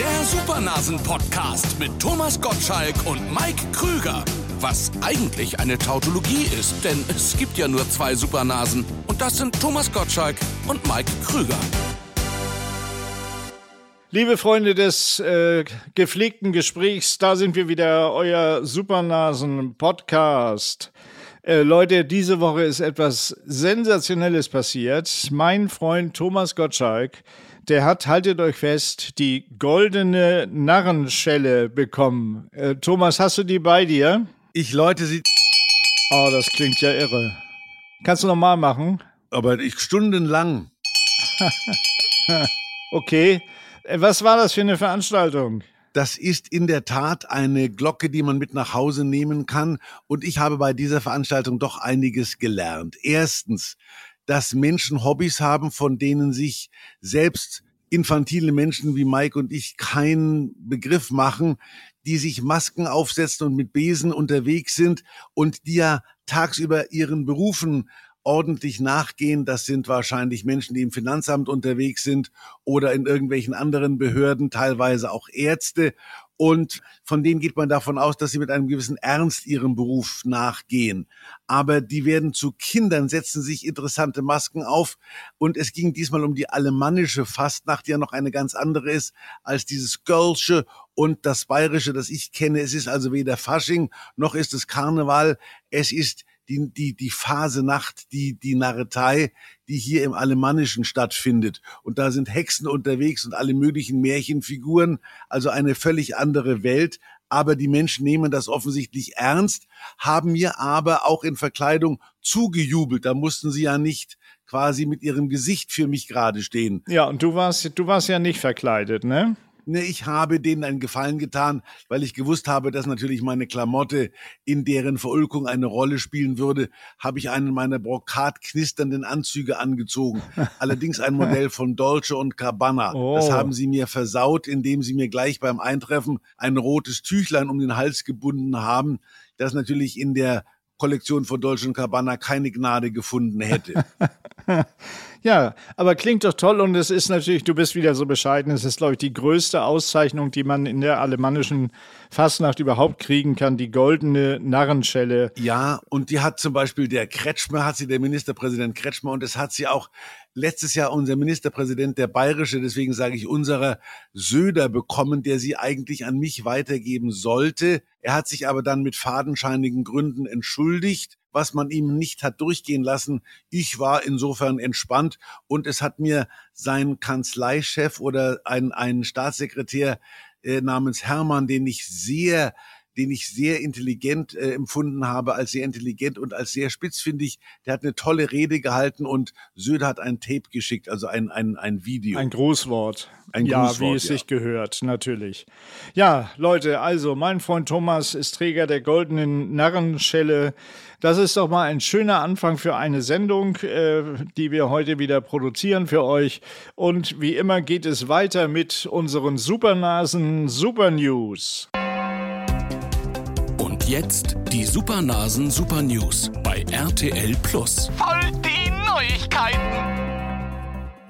Der Supernasen-Podcast mit Thomas Gottschalk und Mike Krüger. Was eigentlich eine Tautologie ist, denn es gibt ja nur zwei Supernasen. Und das sind Thomas Gottschalk und Mike Krüger. Liebe Freunde des äh, gepflegten Gesprächs, da sind wir wieder, euer Supernasen-Podcast. Äh, Leute, diese Woche ist etwas Sensationelles passiert. Mein Freund Thomas Gottschalk, der hat, haltet euch fest, die goldene Narrenschelle bekommen. Äh, Thomas, hast du die bei dir? Ich läute sie. Oh, das klingt ja irre. Kannst du nochmal machen? Aber ich stundenlang. okay. Äh, was war das für eine Veranstaltung? Das ist in der Tat eine Glocke, die man mit nach Hause nehmen kann. Und ich habe bei dieser Veranstaltung doch einiges gelernt. Erstens, dass Menschen Hobbys haben, von denen sich selbst infantile Menschen wie Mike und ich keinen Begriff machen, die sich Masken aufsetzen und mit Besen unterwegs sind und die ja tagsüber ihren Berufen ordentlich nachgehen. Das sind wahrscheinlich Menschen, die im Finanzamt unterwegs sind oder in irgendwelchen anderen Behörden, teilweise auch Ärzte. Und von denen geht man davon aus, dass sie mit einem gewissen Ernst ihrem Beruf nachgehen. Aber die werden zu Kindern, setzen sich interessante Masken auf. Und es ging diesmal um die alemannische Fastnacht, die ja noch eine ganz andere ist als dieses Girlsche und das Bayerische, das ich kenne. Es ist also weder Fasching noch ist es Karneval. Es ist die, die, die Phase Nacht, die, die Narretei, die hier im Alemannischen stattfindet. Und da sind Hexen unterwegs und alle möglichen Märchenfiguren, also eine völlig andere Welt. Aber die Menschen nehmen das offensichtlich ernst, haben mir aber auch in Verkleidung zugejubelt. Da mussten sie ja nicht quasi mit ihrem Gesicht für mich gerade stehen. Ja, und du warst, du warst ja nicht verkleidet, ne? Ne, ich habe denen einen Gefallen getan, weil ich gewusst habe, dass natürlich meine Klamotte in deren Verulkung eine Rolle spielen würde, habe ich einen meiner brokat knisternden Anzüge angezogen. Allerdings ein Modell von Dolce und Gabbana. Oh. Das haben sie mir versaut, indem sie mir gleich beim Eintreffen ein rotes Tüchlein um den Hals gebunden haben, das natürlich in der Kollektion von Dolce Gabbana keine Gnade gefunden hätte. ja, aber klingt doch toll und es ist natürlich, du bist wieder so bescheiden, es ist, glaube ich, die größte Auszeichnung, die man in der alemannischen Fastnacht überhaupt kriegen kann, die goldene Narrenschelle. Ja, und die hat zum Beispiel der Kretschmer, hat sie der Ministerpräsident Kretschmer und es hat sie auch letztes Jahr unser Ministerpräsident, der bayerische, deswegen sage ich unserer Söder bekommen, der sie eigentlich an mich weitergeben sollte. Er hat sich aber dann mit fadenscheinigen Gründen entschuldigt was man ihm nicht hat durchgehen lassen. Ich war insofern entspannt und es hat mir sein Kanzleichef oder ein, ein Staatssekretär äh, namens Hermann, den ich sehr den ich sehr intelligent äh, empfunden habe, als sehr intelligent und als sehr spitzfindig. Der hat eine tolle Rede gehalten und Söder hat ein Tape geschickt, also ein, ein, ein Video. Ein Grußwort. Ein ja, Grußwort, wie es ja. sich gehört, natürlich. Ja, Leute, also mein Freund Thomas ist Träger der goldenen Narrenschelle. Das ist doch mal ein schöner Anfang für eine Sendung, äh, die wir heute wieder produzieren für euch. Und wie immer geht es weiter mit unseren Supernasen Super News jetzt die Supernasen Super News bei RTL Plus. Voll die Neuigkeiten!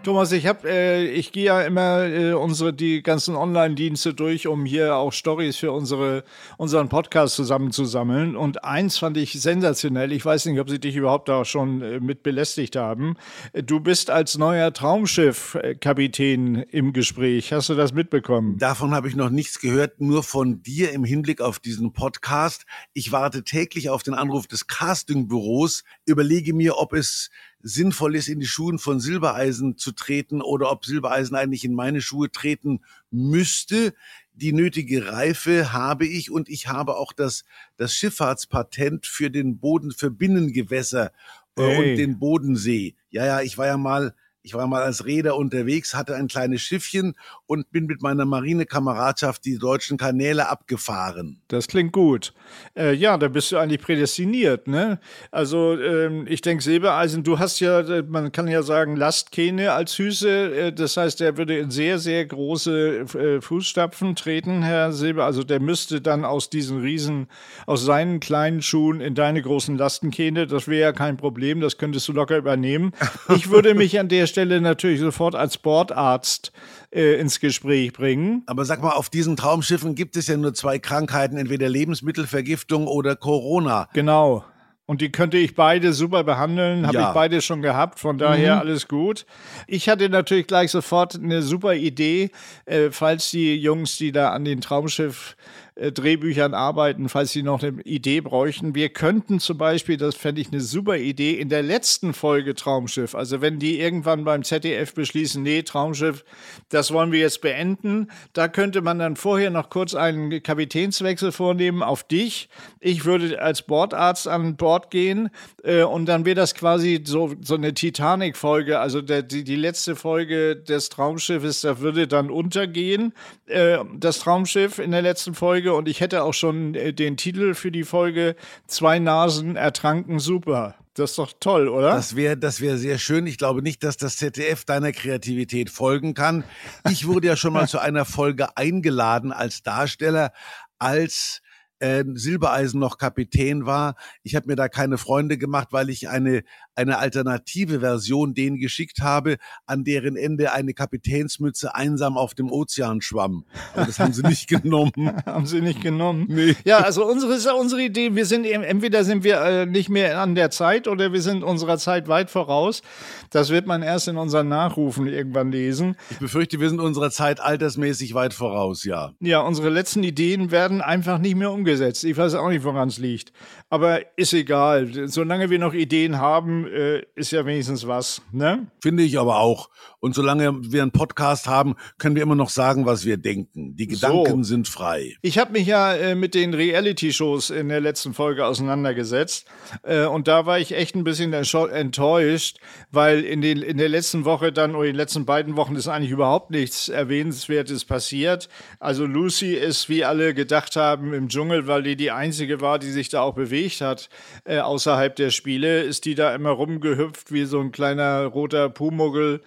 Thomas, ich habe, äh, ich gehe ja immer äh, unsere die ganzen Online-Dienste durch, um hier auch Stories für unsere unseren Podcast zusammenzusammeln. Und eins fand ich sensationell. Ich weiß nicht, ob sie dich überhaupt da schon äh, mit belästigt haben. Du bist als neuer Traumschiff-Kapitän im Gespräch. Hast du das mitbekommen? Davon habe ich noch nichts gehört, nur von dir im Hinblick auf diesen Podcast. Ich warte täglich auf den Anruf des Castingbüros, überlege mir, ob es sinnvoll ist, in die Schuhen von Silbereisen zu treten oder ob Silbereisen eigentlich in meine Schuhe treten müsste. Die nötige Reife habe ich und ich habe auch das, das Schifffahrtspatent für den Boden, für Binnengewässer äh, hey. und den Bodensee. Ja, ja, ich war ja mal ich war mal als Räder unterwegs, hatte ein kleines Schiffchen und bin mit meiner Marinekameradschaft die deutschen Kanäle abgefahren. Das klingt gut. Äh, ja, da bist du eigentlich prädestiniert, ne? Also ähm, ich denke, Silbereisen, du hast ja, äh, man kann ja sagen, Lastkähne als Füße. Äh, das heißt, er würde in sehr, sehr große äh, Fußstapfen treten, Herr Silber. Also der müsste dann aus diesen Riesen, aus seinen kleinen Schuhen in deine großen Lastenkähne. Das wäre ja kein Problem, das könntest du locker übernehmen. Ich würde mich an der Stelle natürlich sofort als Bordarzt äh, ins Gespräch bringen. Aber sag mal, auf diesen Traumschiffen gibt es ja nur zwei Krankheiten, entweder Lebensmittelvergiftung oder Corona. Genau. Und die könnte ich beide super behandeln, habe Ja. ich beide schon gehabt, von daher alles gut. Ich hatte natürlich gleich sofort eine super Idee, äh, falls die Jungs, die da an den Traumschiff Drehbüchern arbeiten, falls sie noch eine Idee bräuchten. Wir könnten zum Beispiel, das fände ich eine super Idee, in der letzten Folge Traumschiff, also wenn die irgendwann beim ZDF beschließen, nee, Traumschiff, das wollen wir jetzt beenden, da könnte man dann vorher noch kurz einen Kapitänswechsel vornehmen auf dich. Ich würde als Bordarzt an Bord gehen äh, und dann wäre das quasi so, so eine Titanic-Folge, also der, die, die letzte Folge des Traumschiffes, da würde dann untergehen, äh, das Traumschiff in der letzten Folge und ich hätte auch schon äh, den Titel für die Folge Zwei Nasen ertranken super. Das ist doch toll, oder? Das wäre das wär sehr schön. Ich glaube nicht, dass das ZDF deiner Kreativität folgen kann. Ich wurde ja schon mal zu einer Folge eingeladen als Darsteller, als äh, Silbereisen noch Kapitän war. Ich habe mir da keine Freunde gemacht, weil ich eine, eine alternative Version denen geschickt habe, an deren Ende eine Kapitänsmütze einsam auf dem Ozean schwamm. Aber das haben sie nicht genommen. Haben sie nicht genommen. Nee. Ja, also unsere ist ja unsere Idee. Wir sind eben, entweder sind wir äh, nicht mehr an der Zeit oder wir sind unserer Zeit weit voraus. Das wird man erst in unseren Nachrufen irgendwann lesen. Ich befürchte, wir sind unserer Zeit altersmäßig weit voraus, ja. Ja, unsere letzten Ideen werden einfach nicht mehr umgesetzt. Ich weiß auch nicht, woran es liegt. Aber ist egal. Solange wir noch Ideen haben, äh, ist ja wenigstens was. Ne? Finde ich aber auch. Und solange wir einen Podcast haben, können wir immer noch sagen, was wir denken. Die Gedanken sind frei. Ich habe mich ja äh, mit den Reality-Shows in der letzten Folge auseinandergesetzt. Äh, und da war ich echt ein bisschen enttäuscht, weil in, den, in der letzten Woche dann, oder in den letzten beiden Wochen ist eigentlich überhaupt nichts Erwähnenswertes passiert. Also Lucy ist, wie alle gedacht haben, im Dschungel, weil die die einzige war, die sich da auch bewegt hat äh, außerhalb der Spiele, ist die da immer rumgehüpft wie so ein kleiner roter Pumuggel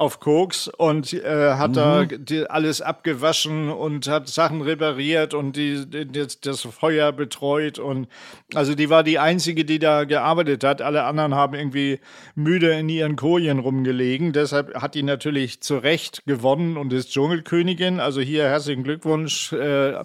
auf Koks und äh, hat da die, alles abgewaschen und hat Sachen repariert und die, die, das, das Feuer betreut und also die war die einzige, die da gearbeitet hat. Alle anderen haben irgendwie müde in ihren Kojen rumgelegen. Deshalb hat die natürlich zu Recht gewonnen und ist Dschungelkönigin. Also hier herzlichen Glückwunsch. Äh,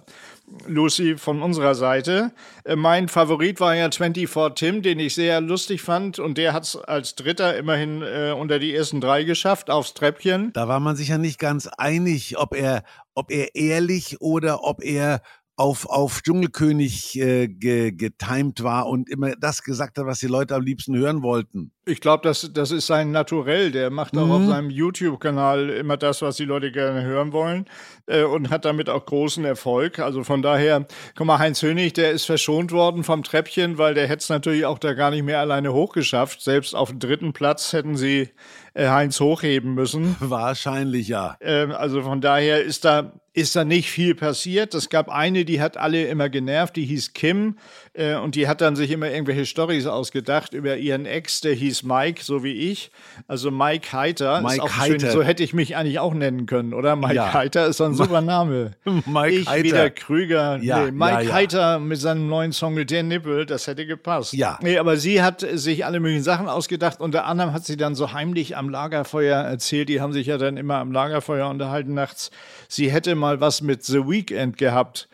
Lucy von unserer Seite. Äh, Mein Favorit war ja 24 Tim, den ich sehr lustig fand und der hat es als Dritter immerhin äh, unter die ersten drei geschafft aufs Treppchen. Da war man sich ja nicht ganz einig, ob er, ob er ehrlich oder ob er auf, auf Dschungelkönig äh, ge, getimed war und immer das gesagt hat, was die Leute am liebsten hören wollten. Ich glaube, das, das ist sein Naturell. Der macht auch auf seinem YouTube-Kanal immer das, was die Leute gerne hören wollen äh, und hat damit auch großen Erfolg. Also von daher, guck mal, Heinz Hönig, der ist verschont worden vom Treppchen, weil der hätte es natürlich auch da gar nicht mehr alleine hochgeschafft. Selbst auf dem dritten Platz hätten sie äh, Heinz hochheben müssen. Wahrscheinlich ja. Ähm, also von daher ist da, ist da nicht viel passiert. Es gab eine, die hat alle immer genervt, die hieß Kim äh, und die hat dann sich immer irgendwelche Storys ausgedacht über ihren Ex, der hieß Mike, so wie ich. Also Mike Heiter. Mike ist auch Heiter. Schön, so hätte ich mich eigentlich auch nennen können, oder? Mike Ja. Heiter ist ein super Name. Mike ich Heiter. wieder Krüger. Ja, nee, Mike ja. Heiter mit seinem neuen Song mit der Nippel, das hätte gepasst. Ja. Nee, aber sie hat sich alle möglichen Sachen ausgedacht. Unter anderem hat sie dann so heimlich am Lagerfeuer erzählt, die haben sich ja dann immer am Lagerfeuer unterhalten nachts. Sie hätte mal was mit The Weeknd gehabt.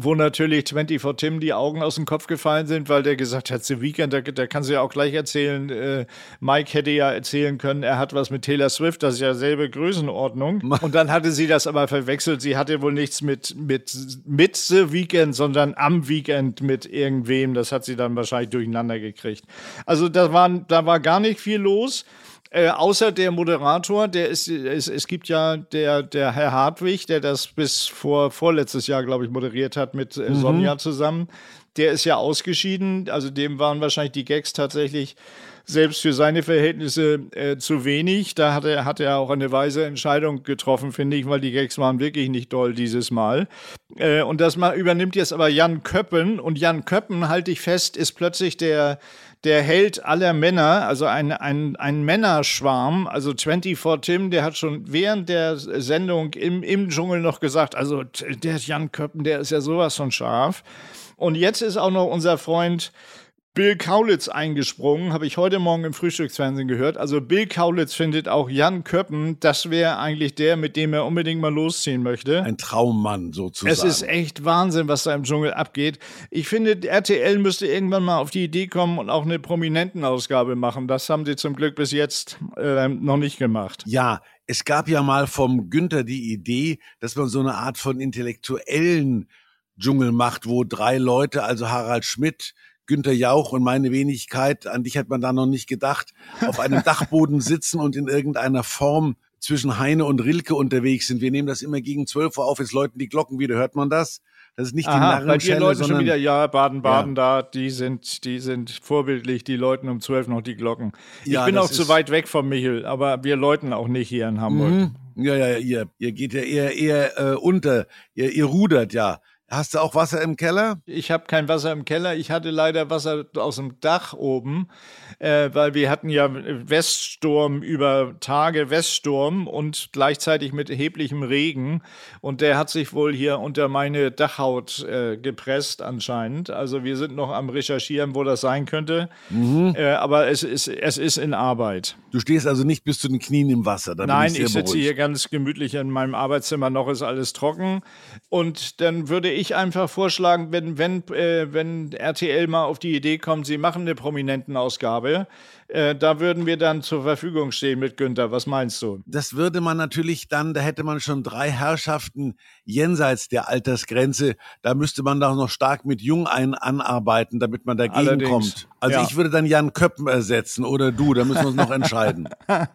Wo natürlich 24 Tim die Augen aus dem Kopf gefallen sind, weil der gesagt hat, The Weeknd, da, da kannst du ja auch gleich erzählen, äh, Mike hätte ja erzählen können, er hat was mit Taylor Swift, das ist ja selbe Größenordnung. Und dann hatte sie das aber verwechselt. Sie hatte wohl nichts mit, mit, mit The Weeknd, sondern am Weekend mit irgendwem. Das hat sie dann wahrscheinlich durcheinander gekriegt. Also da, waren, da war gar nicht viel los. Äh, außer der Moderator, der ist, es, es gibt ja der, der Herr Hartwig, der das bis vor vorletztes Jahr, glaube ich, moderiert hat mit äh, Sonja zusammen. Der ist ja ausgeschieden, also dem waren wahrscheinlich die Gags tatsächlich selbst für seine Verhältnisse äh, zu wenig. Da hat er, hat er auch eine weise Entscheidung getroffen, finde ich, weil die Gags waren wirklich nicht doll dieses Mal. Äh, und das mal übernimmt jetzt aber Jan Köppen. Und Jan Köppen, halte ich fest, ist plötzlich der, der Held aller Männer, also ein, ein, ein Männerschwarm, also 24 Tim, der hat schon während der Sendung im, im Dschungel noch gesagt, also der Jan Köppen, der ist ja sowas von scharf. Und jetzt ist auch noch unser Freund Bill Kaulitz eingesprungen, habe ich heute Morgen im Frühstücksfernsehen gehört. Also Bill Kaulitz findet auch Jan Köppen, das wäre eigentlich der, mit dem er unbedingt mal losziehen möchte. Ein Traummann sozusagen. Es ist echt Wahnsinn, was da im Dschungel abgeht. Ich finde, RTL müsste irgendwann mal auf die Idee kommen und auch eine Prominentenausgabe machen. Das haben sie zum Glück bis jetzt äh, noch nicht gemacht. Ja, es gab ja mal vom Günther die Idee, dass man so eine Art von intellektuellen Dschungel macht, wo drei Leute, also Harald Schmidt, Günter Jauch und meine Wenigkeit, an dich hat man da noch nicht gedacht, auf einem Dachboden sitzen und in irgendeiner Form zwischen Heine und Rilke unterwegs sind. Wir nehmen das immer gegen 12 Uhr auf, jetzt läuten die Glocken wieder, hört man das? Das ist nicht Aha, die bei dir Narrenschelle, Leuten schon wieder, ja, Baden-Baden da, die sind, die sind vorbildlich, die läuten um zwölf noch die Glocken. Ich Ja, bin auch zu weit weg vom Michel, aber wir läuten auch nicht hier in Hamburg. Mhm. Ja, ja, ja, ihr, ihr geht ja eher, eher äh, unter, ihr, ihr rudert ja. Hast du auch Wasser im Keller? Ich habe kein Wasser im Keller. Ich hatte leider Wasser aus dem Dach oben, äh, weil wir hatten ja Weststurm über Tage Weststurm und gleichzeitig mit erheblichem Regen. Und der hat sich wohl hier unter meine Dachhaut äh, gepresst anscheinend. Also wir sind noch am Recherchieren, wo das sein könnte. Äh, aber es ist, es ist in Arbeit. Du stehst also nicht bis zu den Knien im Wasser. Da Nein, ich, ich sitze beruhigt. hier ganz gemütlich in meinem Arbeitszimmer, noch ist alles trocken. Und dann würde ich einfach vorschlagen, wenn, wenn, äh, wenn RTL mal auf die Idee kommt, sie machen eine Prominentenausgabe, äh, da würden wir dann zur Verfügung stehen mit Günther. Was meinst du? Das würde man natürlich dann, da hätte man schon drei Herrschaften jenseits der Altersgrenze. Da müsste man doch noch stark mit Jung ein anarbeiten, damit man dagegen Allerdings, kommt. Also ja. ich würde dann Jan Köppen ersetzen oder du, da müssen wir uns noch entscheiden.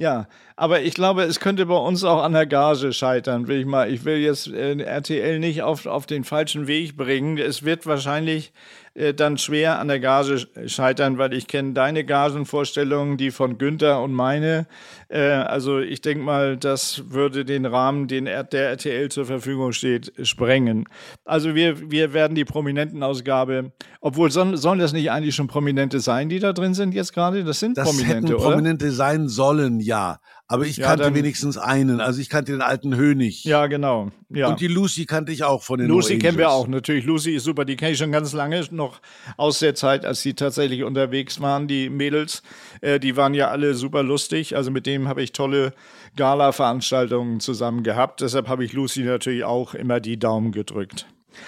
Ja, aber ich glaube, es könnte bei uns auch an der Gage scheitern, will ich mal. Ich will jetzt äh, RTL nicht auf, auf den falschen Weg bringen. Es wird wahrscheinlich äh, dann schwer an der Gage scheitern, weil ich kenne deine Gagenvorstellungen, die von Günther und meine. Äh, also ich denke mal, das würde den Rahmen, den R der RTL zur Verfügung steht, sprengen. Also wir, wir werden die Prominentenausgabe, obwohl sollen, sollen das nicht eigentlich schon Prominente sein, die da drin sind jetzt gerade? Das sind Das Prominente, hätten oder? Prominente sein sollen, ja. Aber ich Ja, kannte dann- wenigstens einen. Also ich kannte den alten Hönig. Ja, genau. Ja. Und die Lucy kannte ich auch von den Lucy kennen wir auch natürlich. Lucy ist super, die kenne ich schon ganz lange, noch aus der Zeit, als die tatsächlich unterwegs waren, die Mädels. Äh, die waren ja alle super lustig. Also mit dem habe ich tolle Gala-Veranstaltungen zusammen gehabt. Deshalb habe ich Lucy natürlich auch immer die Daumen gedrückt.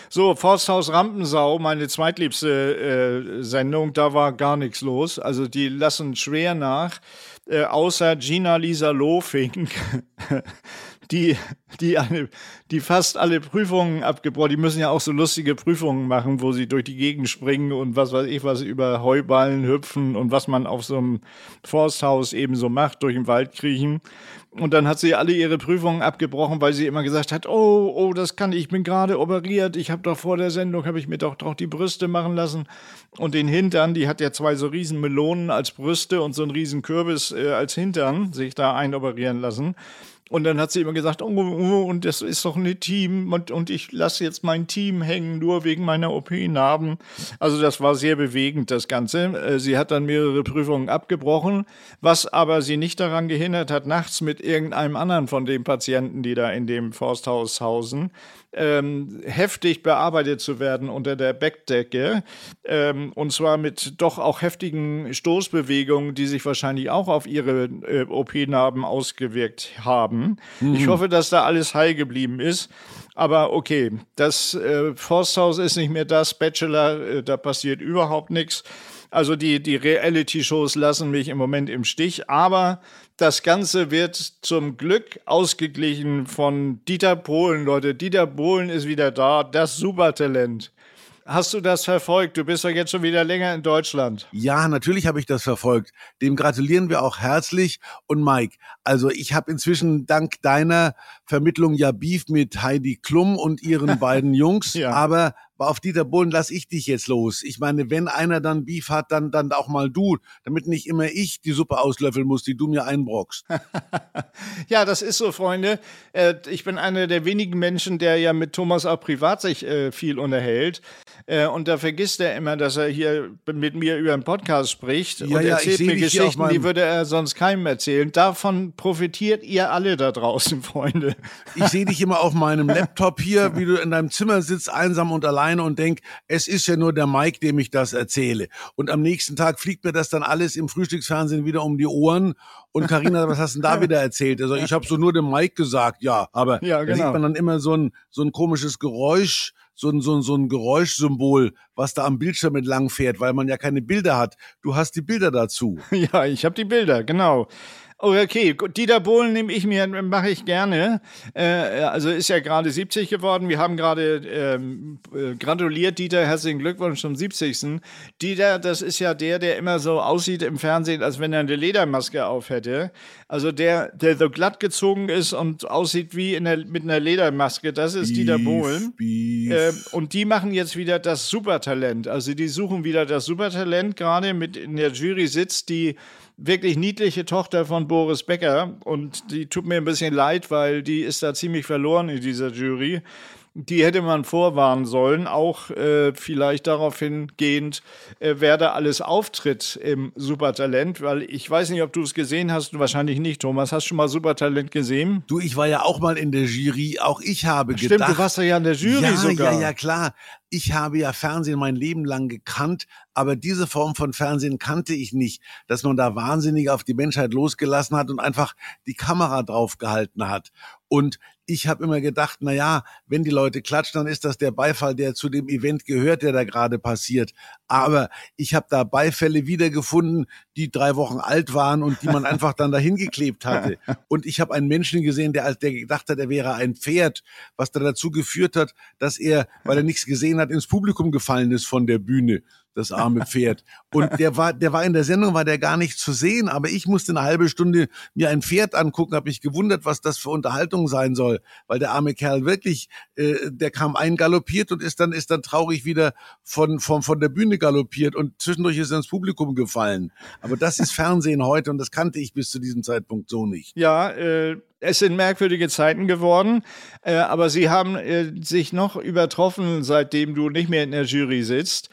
So, Forsthaus Rampensau, meine zweitliebste äh, Sendung, da war gar nichts los. Also die lassen schwer nach, äh, außer Gina Lisa Lofing, die, die, eine, die fast alle Prüfungen abgebrochen, die müssen ja auch so lustige Prüfungen machen, wo sie durch die Gegend springen und was weiß ich was über Heuballen hüpfen und was man auf so einem Forsthaus eben so macht, durch den Wald kriechen. Und dann hat sie alle ihre Prüfungen abgebrochen, weil sie immer gesagt hat, oh, oh, das kann ich, ich bin gerade operiert, ich habe doch vor der Sendung, habe ich mir doch, doch die Brüste machen lassen und den Hintern, die hat ja zwei so riesen Melonen als Brüste und so einen riesen Kürbis äh, als Hintern, sich da einoperieren lassen. Und dann hat sie immer gesagt, oh, oh und das ist doch ein Team und, und ich lasse jetzt mein Team hängen, nur wegen meiner OP-Narben. Also das war sehr bewegend, das Ganze. Äh, Sie hat dann mehrere Prüfungen abgebrochen, was aber sie nicht daran gehindert hat, nachts mit irgendeinem anderen von den Patienten, die da in dem Forsthaus hausen, ähm, heftig bearbeitet zu werden unter der Bettdecke. Ähm, und zwar mit doch auch heftigen Stoßbewegungen, die sich wahrscheinlich auch auf ihre äh, OP-Narben ausgewirkt haben. Ich hoffe, dass da alles heil geblieben ist. Aber okay, das äh, Forsthaus ist nicht mehr das, Bachelor, äh, da passiert überhaupt nichts. Also die, die Reality-Shows lassen mich im Moment im Stich, aber das Ganze wird zum Glück ausgeglichen von Dieter Bohlen, Leute. Dieter Bohlen ist wieder da, das Supertalent. Hast du das verfolgt? Du bist doch jetzt schon wieder länger in Deutschland. Ja, natürlich habe ich das verfolgt. Dem gratulieren wir auch herzlich. Und Mike, also ich habe inzwischen dank deiner Vermittlung ja Beef mit Heidi Klum und ihren beiden Jungs. Ja. Aber auf Dieter Bohlen lass ich dich jetzt los. Ich meine, wenn einer dann Beef hat, dann, dann auch mal du, damit nicht immer ich die Suppe auslöffeln muss, die du mir einbrockst. Ja, das ist so, Freunde. Äh, Ich bin einer der wenigen Menschen, der ja mit Thomas auch privat sich äh, viel unterhält. Äh, und da vergisst er immer, dass er hier mit mir über einen Podcast spricht Ja, und ja, erzählt mir Geschichten, die würde er sonst keinem erzählen. Davon profitiert ihr alle da draußen, Freunde. Ich sehe dich immer auf meinem Laptop hier, wie du in deinem Zimmer sitzt, einsam und alleine und denk, es ist ja nur der Mike, dem ich das erzähle. Und am nächsten Tag fliegt mir das dann alles im Frühstücksfernsehen wieder um die Ohren. Und Karina, was hast du denn da wieder erzählt? Also ich habe so nur dem Mike gesagt, ja, aber Ja, da genau. sieht man dann immer so ein, so ein komisches Geräusch, so ein, so ein, so ein Geräuschsymbol, was da am Bildschirm entlang fährt, weil man ja keine Bilder hat. Du hast die Bilder dazu. Ja, ich habe die Bilder, genau. Oh, okay, gut. Dieter Bohlen nehme ich mir, mache ich gerne. Äh, also ist ja gerade 70 geworden. Wir haben gerade ähm, äh, gratuliert, Dieter, herzlichen Glückwunsch zum 70. Dieter, das ist ja der, der immer so aussieht im Fernsehen, als wenn er eine Ledermaske auf hätte. Also der, der so glatt gezogen ist und aussieht wie in der, mit einer Ledermaske, das ist Dieter Bohlen. Beef. Ähm, und die machen jetzt wieder das Supertalent. Also die suchen wieder das Supertalent. Gerade mit in der Jury sitzt die wirklich niedliche Tochter von Boris Becker. Und die tut mir ein bisschen leid, weil die ist da ziemlich verloren in dieser Jury. Die hätte man vorwarnen sollen, auch äh, vielleicht darauf hingehend, äh, wer da alles auftritt im Supertalent, weil ich weiß nicht, ob du es gesehen hast, wahrscheinlich nicht, Thomas. Hast du schon mal Supertalent gesehen? Du, ich war ja auch mal in der Jury. Auch ich habe Stimmt, gedacht. du warst ja in der Jury ja, sogar. Ja, ja, klar. Ich habe ja Fernsehen mein Leben lang gekannt, aber diese Form von Fernsehen kannte ich nicht, dass man da wahnsinnig auf die Menschheit losgelassen hat und einfach die Kamera draufgehalten hat. Und ich habe immer gedacht, na ja, wenn die Leute klatschen, dann ist das der Beifall, der zu dem Event gehört, der da gerade passiert. Aber ich habe da Beifälle wiedergefunden, die drei Wochen alt waren und die man einfach dann dahin geklebt hatte. Und ich habe einen Menschen gesehen, der, als der gedacht hat, er wäre ein Pferd, was da dazu geführt hat, dass er, weil er nichts gesehen hat, ins Publikum gefallen ist von der Bühne das arme Pferd. Und der war, der war in der Sendung, war der gar nicht zu sehen, aber ich musste eine halbe Stunde mir ein Pferd angucken, habe mich gewundert, was das für Unterhaltung sein soll, weil der arme Kerl wirklich, äh, der kam eingaloppiert und ist dann, ist dann traurig wieder von, von, von der Bühne galoppiert und zwischendurch ist er ins Publikum gefallen. Aber das ist Fernsehen heute und das kannte ich bis zu diesem Zeitpunkt so nicht. Ja, äh, es sind merkwürdige Zeiten geworden, äh, aber sie haben äh, sich noch übertroffen, seitdem du nicht mehr in der Jury sitzt.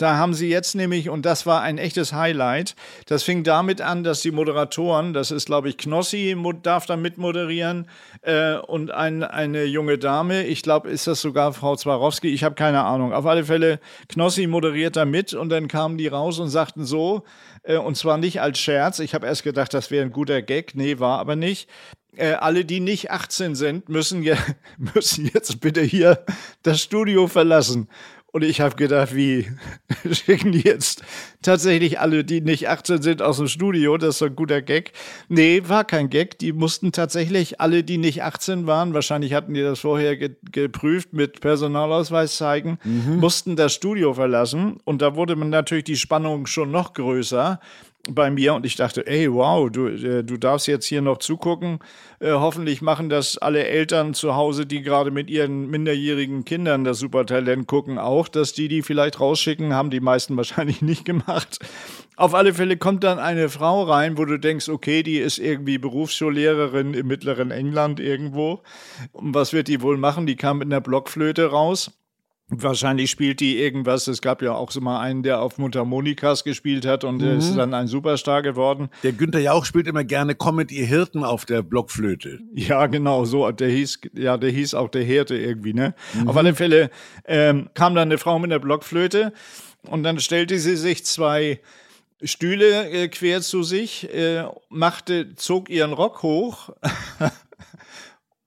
Da haben sie jetzt nämlich, und das war ein echtes Highlight, das fing damit an, dass die Moderatoren, das ist glaube ich Knossi, darf da mitmoderieren äh, und ein, eine junge Dame, ich glaube ist das sogar Frau Zwarowski, ich habe keine Ahnung. Auf alle Fälle, Knossi moderiert da mit und dann kamen die raus und sagten so, äh, und zwar nicht als Scherz, ich habe erst gedacht, das wäre ein guter Gag, nee, war aber nicht äh, alle, die nicht 18 sind, müssen, je, müssen jetzt bitte hier das Studio verlassen. Und ich habe gedacht, wie schicken die jetzt tatsächlich alle, die nicht 18 sind, aus dem Studio? Das ist doch ein guter Gag. Nee, war kein Gag. Die mussten tatsächlich alle, die nicht 18 waren, wahrscheinlich hatten die das vorher ge geprüft mit Personalausweis zeigen, mussten das Studio verlassen. Und da wurde man natürlich die Spannung schon noch größer bei mir und ich dachte, ey, wow, du, äh, du darfst jetzt hier noch zugucken. Äh, hoffentlich machen das alle Eltern zu Hause, die gerade mit ihren minderjährigen Kindern das Supertalent gucken, auch, dass die die vielleicht rausschicken, haben die meisten wahrscheinlich nicht gemacht. Auf alle Fälle kommt dann eine Frau rein, wo du denkst, okay, die ist irgendwie Berufsschullehrerin im mittleren England irgendwo. Und was wird die wohl machen? Die kam mit einer Blockflöte raus. Wahrscheinlich spielt die irgendwas. Es gab ja auch so mal einen, der auf Mundharmonikas gespielt hat und der ist dann ein Superstar geworden. Der Günther Jauch spielt immer gerne Komm mit ihr Hirten auf der Blockflöte. Ja, genau, so. Der hieß, ja, der hieß auch der Hirte irgendwie, ne? Auf alle Fälle ähm, kam dann eine Frau mit einer Blockflöte und dann stellte sie sich zwei Stühle äh, quer zu sich, äh, machte, zog ihren Rock hoch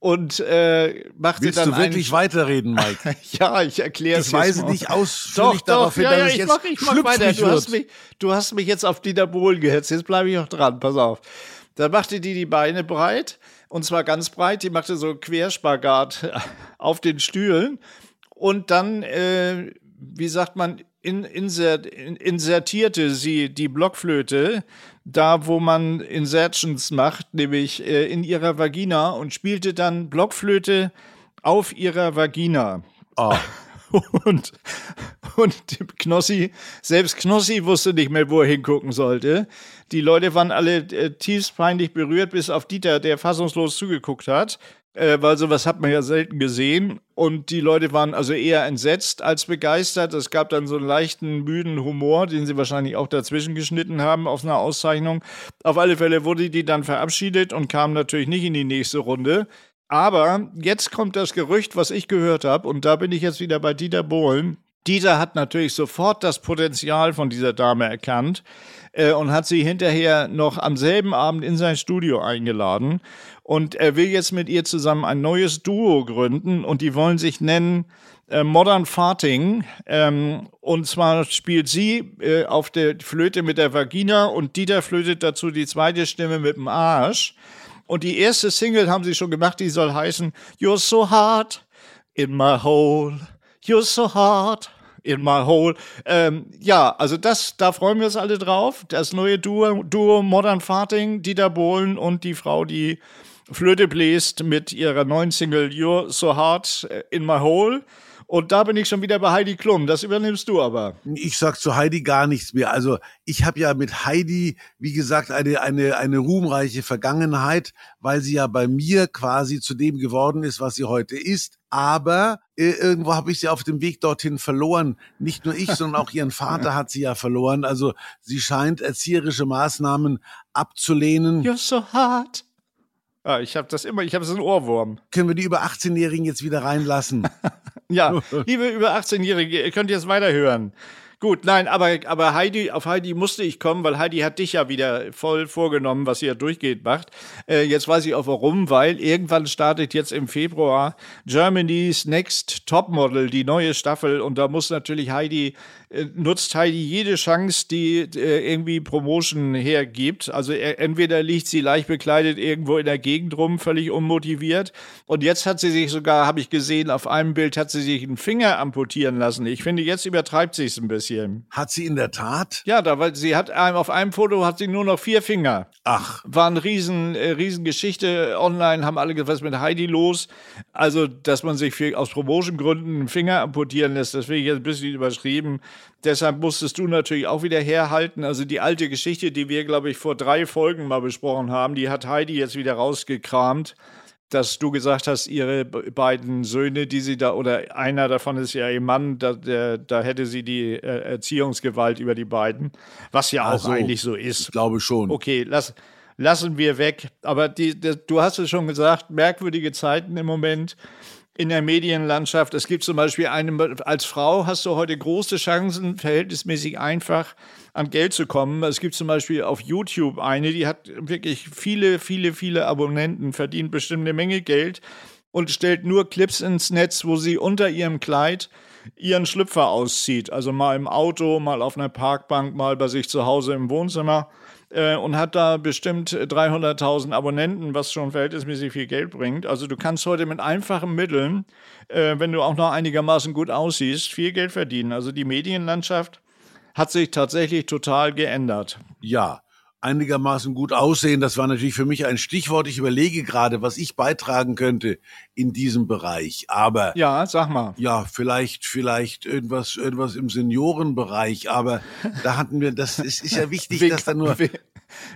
und äh, machte Willst dann du wirklich weiterreden, Mike? Ja, ich erkläre es Ich weise dich ausführlich Doch, darauf doch, hin, ja, dass ja, ich jetzt mach, ich mach weiter. Du hast, mich, du hast mich jetzt auf Dieter Bohlen gehetzt. Jetzt bleibe ich noch dran. Pass auf. Da machte die die Beine breit und zwar ganz breit. Die machte so Querspagat auf den Stühlen und dann, äh, wie sagt man, in, insert, in, insertierte sie die Blockflöte da, wo man Insertions macht, nämlich äh, in ihrer Vagina und spielte dann Blockflöte auf ihrer Vagina. Oh. Und, und Knossi, selbst Knossi wusste nicht mehr, wo er hingucken sollte. Die Leute waren alle äh, tiefst peinlich berührt, bis auf Dieter, der fassungslos zugeguckt hat. Äh, weil sowas hat man ja selten gesehen. Und die Leute waren also eher entsetzt als begeistert. Es gab dann so einen leichten, müden Humor, den sie wahrscheinlich auch dazwischen geschnitten haben auf einer Auszeichnung. Auf alle Fälle wurde die dann verabschiedet und kam natürlich nicht in die nächste Runde. Aber jetzt kommt das Gerücht, was ich gehört habe, und da bin ich jetzt wieder bei Dieter Bohlen. Dieter hat natürlich sofort das Potenzial von dieser Dame erkannt äh, und hat sie hinterher noch am selben Abend in sein Studio eingeladen. Und er will jetzt mit ihr zusammen ein neues Duo gründen und die wollen sich nennen äh, Modern Farting. Ähm, und zwar spielt sie äh, auf der Flöte mit der Vagina und Dieter flötet dazu die zweite Stimme mit dem Arsch. Und die erste Single haben sie schon gemacht, die soll heißen You're so hard in my hole. You're so hard in my hole. Ähm, ja, also das, da freuen wir uns alle drauf. Das neue Duo, Duo Modern Farting, Dieter Bohlen und die Frau, die Flöte bläst mit ihrer neuen Single You're so hard in my hole. Und da bin ich schon wieder bei Heidi Klum. Das übernimmst du aber. Ich sag zu Heidi gar nichts mehr. Also ich habe ja mit Heidi, wie gesagt, eine, eine, eine ruhmreiche Vergangenheit, weil sie ja bei mir quasi zu dem geworden ist, was sie heute ist. Aber äh, irgendwo habe ich sie auf dem Weg dorthin verloren. Nicht nur ich, sondern auch ihren Vater hat sie ja verloren. Also sie scheint erzieherische Maßnahmen abzulehnen. You're so hard. Ja, ich habe das immer, ich habe so einen Ohrwurm. Können wir die über 18-Jährigen jetzt wieder reinlassen? ja, liebe über 18-Jährige, ihr könnt jetzt weiterhören. Gut, nein, aber, aber Heidi, auf Heidi musste ich kommen, weil Heidi hat dich ja wieder voll vorgenommen, was sie ja durchgeht macht. Äh, jetzt weiß ich auch warum, weil irgendwann startet jetzt im Februar Germany's Next Topmodel, die neue Staffel. Und da muss natürlich Heidi nutzt Heidi jede Chance, die äh, irgendwie Promotion hergibt. Also äh, entweder liegt sie leicht bekleidet irgendwo in der Gegend rum, völlig unmotiviert. Und jetzt hat sie sich sogar, habe ich gesehen, auf einem Bild hat sie sich einen Finger amputieren lassen. Ich finde, jetzt übertreibt sie es ein bisschen. Hat sie in der Tat? Ja, da, weil sie hat auf einem Foto hat sie nur noch vier Finger. Ach. War eine riesen, äh, riesen Geschichte. Online haben alle gesagt, was mit Heidi los? Also, dass man sich für, aus Promotion-Gründen einen Finger amputieren lässt, das finde ich jetzt ein bisschen überschrieben. Deshalb musstest du natürlich auch wieder herhalten. Also die alte Geschichte, die wir, glaube ich, vor drei Folgen mal besprochen haben, die hat Heidi jetzt wieder rausgekramt, dass du gesagt hast, ihre beiden Söhne, die sie da, oder einer davon ist ja ihr Mann, da, der, da hätte sie die äh, Erziehungsgewalt über die beiden, was ja auch also, eigentlich so ist. Ich glaube schon. Okay, lass, lassen wir weg. Aber die, die, du hast es schon gesagt, merkwürdige Zeiten im Moment in der Medienlandschaft. Es gibt zum Beispiel eine, als Frau hast du heute große Chancen, verhältnismäßig einfach an Geld zu kommen. Es gibt zum Beispiel auf YouTube eine, die hat wirklich viele, viele, viele Abonnenten, verdient bestimmt eine Menge Geld und stellt nur Clips ins Netz, wo sie unter ihrem Kleid ihren Schlüpfer auszieht. Also mal im Auto, mal auf einer Parkbank, mal bei sich zu Hause im Wohnzimmer äh, und hat da bestimmt 300.000 Abonnenten, was schon verhältnismäßig viel Geld bringt. Also du kannst heute mit einfachen Mitteln, äh, wenn du auch noch einigermaßen gut aussiehst, viel Geld verdienen. Also die Medienlandschaft hat sich tatsächlich total geändert. Ja, einigermaßen gut aussehen, das war natürlich für mich ein Stichwort. Ich überlege gerade, was ich beitragen könnte in diesem Bereich. Aber ja, sag mal. Ja, vielleicht, vielleicht irgendwas, irgendwas im Seniorenbereich. Aber da hatten wir, das ist, ist ja wichtig, dass da nur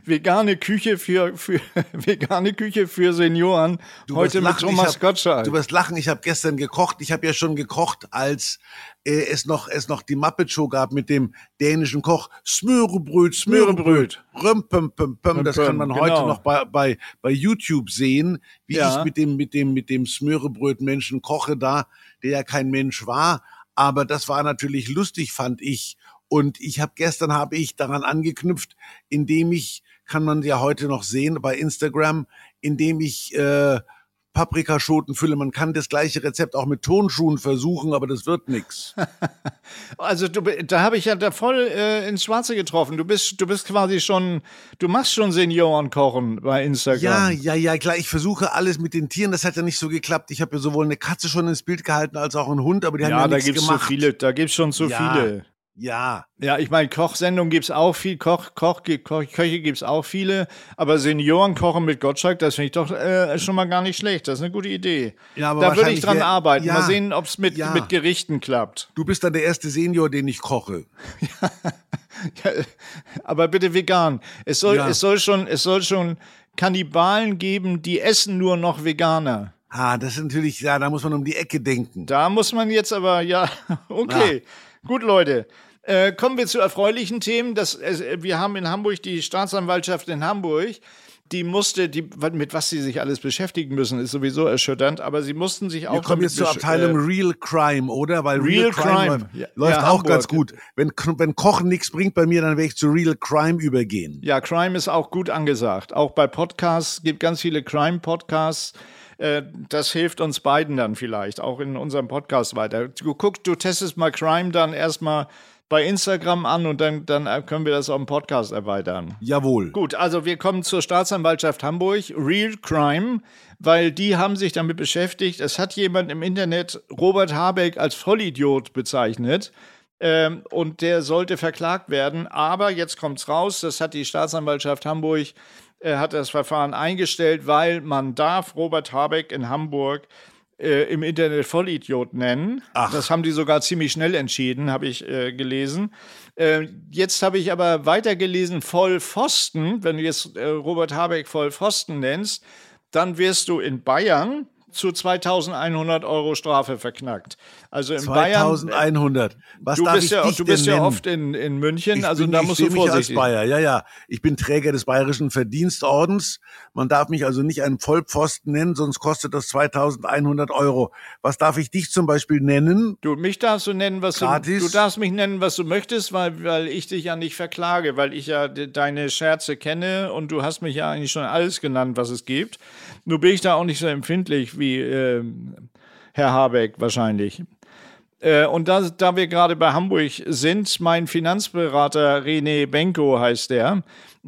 vegane Küche für, für vegane Küche für Senioren. Du heute mit Thomas hab, Gottschalk. Du wirst lachen. Ich habe gestern gekocht. Ich habe ja schon gekocht, als äh, es noch es noch die Muppet Show gab mit dem dänischen Koch Smörebröt, Smörebröt. Römpem, pem, pem. Das kann man heute genau. noch bei, bei bei YouTube sehen, wie ja. ich mit dem mit dem mit dem Smörebröt Menschen koche da, der ja kein Mensch war. Aber das war natürlich lustig, fand ich. Und ich habe gestern habe ich daran angeknüpft, indem ich, kann man ja heute noch sehen bei Instagram, indem ich äh, Paprikaschoten fülle. Man kann das gleiche Rezept auch mit Tonschuhen versuchen, aber das wird nix. Also du, da habe ich ja da voll äh, ins Schwarze getroffen. Du bist, du bist quasi schon, du machst schon Seniorenkochen bei Instagram. Ja, ja, ja, klar. Ich versuche alles mit den Tieren. Das hat ja nicht so geklappt. Ich habe ja sowohl eine Katze schon ins Bild gehalten als auch einen Hund, aber die haben ja, ja nichts gemacht. Ja, da gibt's so viele. Da gibt's schon so ja. viele. Ja. Ja, ich meine, Kochsendungen gibt es auch viel, Koch, Koch, Koch Köche gibt es auch viele, aber Senioren kochen mit Gottschalk, das finde ich doch äh, schon mal gar nicht schlecht. Das ist eine gute Idee. Ja, aber da würde ich dran arbeiten. Ja, mal sehen, ob es mit, ja. mit Gerichten klappt. Du bist dann der erste Senior, den ich koche. ja, aber bitte vegan. Es soll, es soll schon, es soll schon Kannibalen geben, die essen nur noch Veganer. Ah, das ist natürlich, ja, da muss man um die Ecke denken. Da muss man jetzt aber, ja, okay. Gut, Leute. Äh, kommen wir zu erfreulichen Themen. Das, äh, wir haben in Hamburg die Staatsanwaltschaft in Hamburg die musste, die, mit was sie sich alles beschäftigen müssen, ist sowieso erschütternd, aber sie mussten sich auch. Wir kommen jetzt zur Abteilung äh, Real Crime, oder? Weil Real, Real Crime, Crime läuft, läuft ja, auch Hamburg. ganz gut. Wenn, wenn Kochen nichts bringt bei mir, dann werde ich zu Real Crime übergehen. Ja, Crime ist auch gut angesagt. Auch bei Podcasts gibt ganz viele Crime-Podcasts äh, das hilft uns beiden dann vielleicht, auch in unserem Podcast weiter. Du guckst, du testest mal Crime dann erstmal bei Instagram an und dann, dann können wir das auf dem Podcast erweitern. Jawohl. Gut, also wir kommen zur Staatsanwaltschaft Hamburg, Real Crime, weil die haben sich damit beschäftigt. Es hat jemand im Internet Robert Habeck als Vollidiot bezeichnet. Ähm, und der sollte verklagt werden. Aber jetzt kommt es raus, das hat die Staatsanwaltschaft Hamburg, äh, hat das Verfahren eingestellt, weil man darf Robert Habeck in Hamburg äh, im Internet Vollidiot nennen. Ach. Das haben die sogar ziemlich schnell entschieden, habe ich äh, gelesen. Äh, jetzt habe ich aber weitergelesen, Vollpfosten. Wenn du jetzt äh, Robert Habeck Vollpfosten nennst, dann wirst du in Bayern zu 2100 Euro Strafe verknackt. Also in 2100. Bayern. Was du darf bist ich ja, Du bist ja oft in, in München, ich also bin, da musst du vorsichtig. Mich als Bayer. Ja, ja. Ich bin Träger des Bayerischen Verdienstordens. Man darf mich also nicht einen Vollpfosten nennen, sonst kostet das 2100 Euro. Was darf ich dich zum Beispiel nennen? Du, mich darfst du nennen, was Gratis? du, du darfst mich nennen, was du möchtest, weil, weil ich dich ja nicht verklage, weil ich ja deine Scherze kenne und du hast mich ja eigentlich schon alles genannt, was es gibt. Nur bin ich da auch nicht so empfindlich wie äh, Herr Habeck wahrscheinlich. Äh, und da, da wir gerade bei Hamburg sind, mein Finanzberater René Benko heißt der.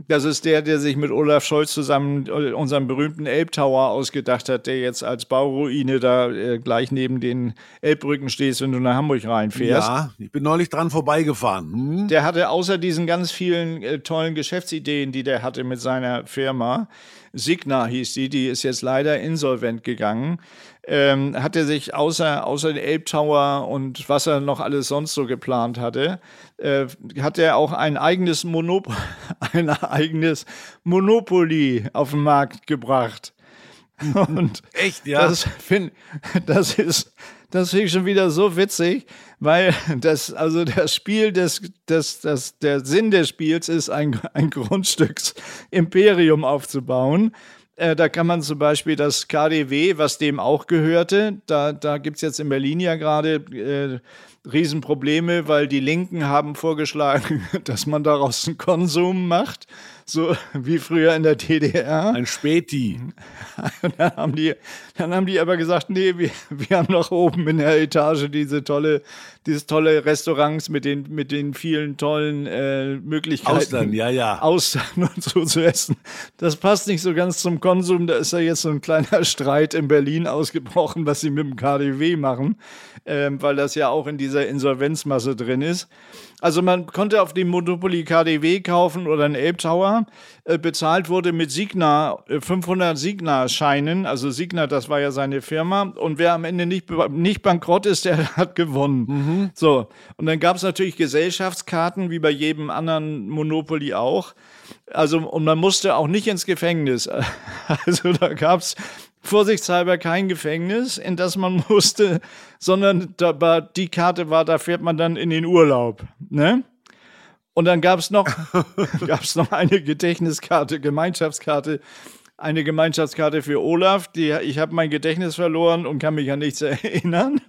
Das ist der, der sich mit Olaf Scholz zusammen äh, unseren berühmten Elbtower ausgedacht hat, der jetzt als Bauruine da äh, gleich neben den Elbbrücken steht, wenn du nach Hamburg reinfährst. Ja, ich bin neulich dran vorbeigefahren. Hm? Der hatte außer diesen ganz vielen äh, tollen Geschäftsideen, die der hatte mit seiner Firma, Signa hieß die, die ist jetzt leider insolvent gegangen, ähm, hat er sich außer, außer den Elbtower und was er noch alles sonst so geplant hatte, äh, hat er auch ein eigenes, Monop ein eigenes Monopoly auf den Markt gebracht. Und echt, ja. Das, find, das ist, das finde ich schon wieder so witzig, weil das, also das Spiel des, des, das, der Sinn des Spiels ist, ein, ein Grundstücksimperium aufzubauen. Äh, da kann man zum Beispiel das KDW, was dem auch gehörte, da, da gibt es jetzt in Berlin ja gerade äh, Riesenprobleme, weil die Linken haben vorgeschlagen, dass man daraus einen Konsum macht, so wie früher in der DDR. Ein Späti. dann, haben die, dann haben die aber gesagt, nee, wir, wir haben noch oben in der Etage diese tolle, dieses tolle Restaurants mit den, mit den vielen tollen äh, Möglichkeiten. Austern, ja, ja. Austern und so zu essen. Das passt nicht so ganz zum Konsum. Da ist ja jetzt so ein kleiner Streit in Berlin ausgebrochen, was sie mit dem KDW machen, ähm, weil das ja auch in dieser Insolvenzmasse drin ist. Also man konnte auf dem Monopoly KDW kaufen oder einen Elbtower. Äh, bezahlt wurde mit Signa, äh, 500 Signa-Scheinen. Also Signa, das war ja seine Firma. Und wer am Ende nicht, nicht bankrott ist, der hat gewonnen. Mhm. So, und dann gab es natürlich Gesellschaftskarten, wie bei jedem anderen Monopoly auch. Also, und man musste auch nicht ins Gefängnis. Also da gab es vorsichtshalber kein Gefängnis, in das man musste, sondern da, die Karte war, da fährt man dann in den Urlaub. Ne? Und dann gab es noch, noch eine Gedächtniskarte, Gemeinschaftskarte, eine Gemeinschaftskarte für Olaf. Die, ich habe mein Gedächtnis verloren und kann mich an nichts erinnern.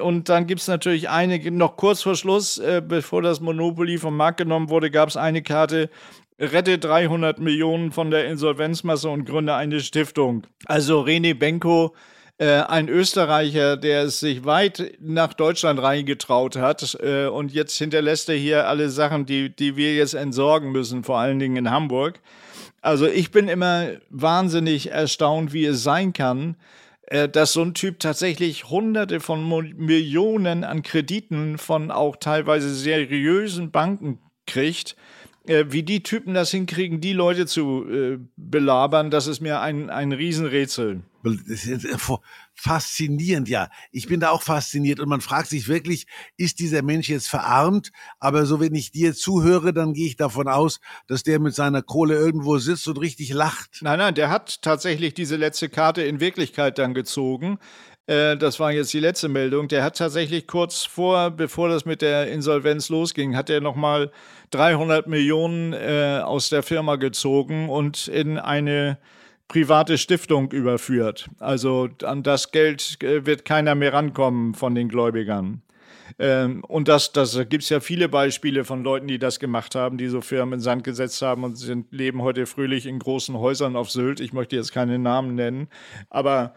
Und dann gibt es natürlich eine, noch kurz vor Schluss, äh, bevor das Monopoly vom Markt genommen wurde, gab es eine Karte rette 300 Millionen von der Insolvenzmasse und gründe eine Stiftung. Also René Benko, äh, ein Österreicher, der es sich weit nach Deutschland reingetraut hat äh, und jetzt hinterlässt er hier alle Sachen, die, die wir jetzt entsorgen müssen, vor allen Dingen in Hamburg. Also ich bin immer wahnsinnig erstaunt, wie es sein kann, äh, dass so ein Typ tatsächlich Hunderte von Mo Millionen an Krediten von auch teilweise seriösen Banken kriegt äh, wie die Typen das hinkriegen, die Leute zu äh, belabern, das ist mir ein, ein Riesenrätsel. Faszinierend, ja. Ich bin da auch fasziniert und man fragt sich wirklich, ist dieser Mensch jetzt verarmt? Aber so wenn ich dir zuhöre, dann gehe ich davon aus, dass der mit seiner Kohle irgendwo sitzt und richtig lacht. Nein, nein, der hat tatsächlich diese letzte Karte in Wirklichkeit dann gezogen. Äh, das war jetzt die letzte Meldung. Der hat tatsächlich kurz vor, bevor das mit der Insolvenz losging, hat er nochmal 300 Millionen äh, aus der Firma gezogen und in eine private Stiftung überführt. Also an das Geld äh, wird keiner mehr rankommen von den Gläubigern. Ähm, und das, das gibt es ja viele Beispiele von Leuten, die das gemacht haben, die so Firmen in Sand gesetzt haben und sind, leben heute fröhlich in großen Häusern auf Sylt. Ich möchte jetzt keine Namen nennen, aber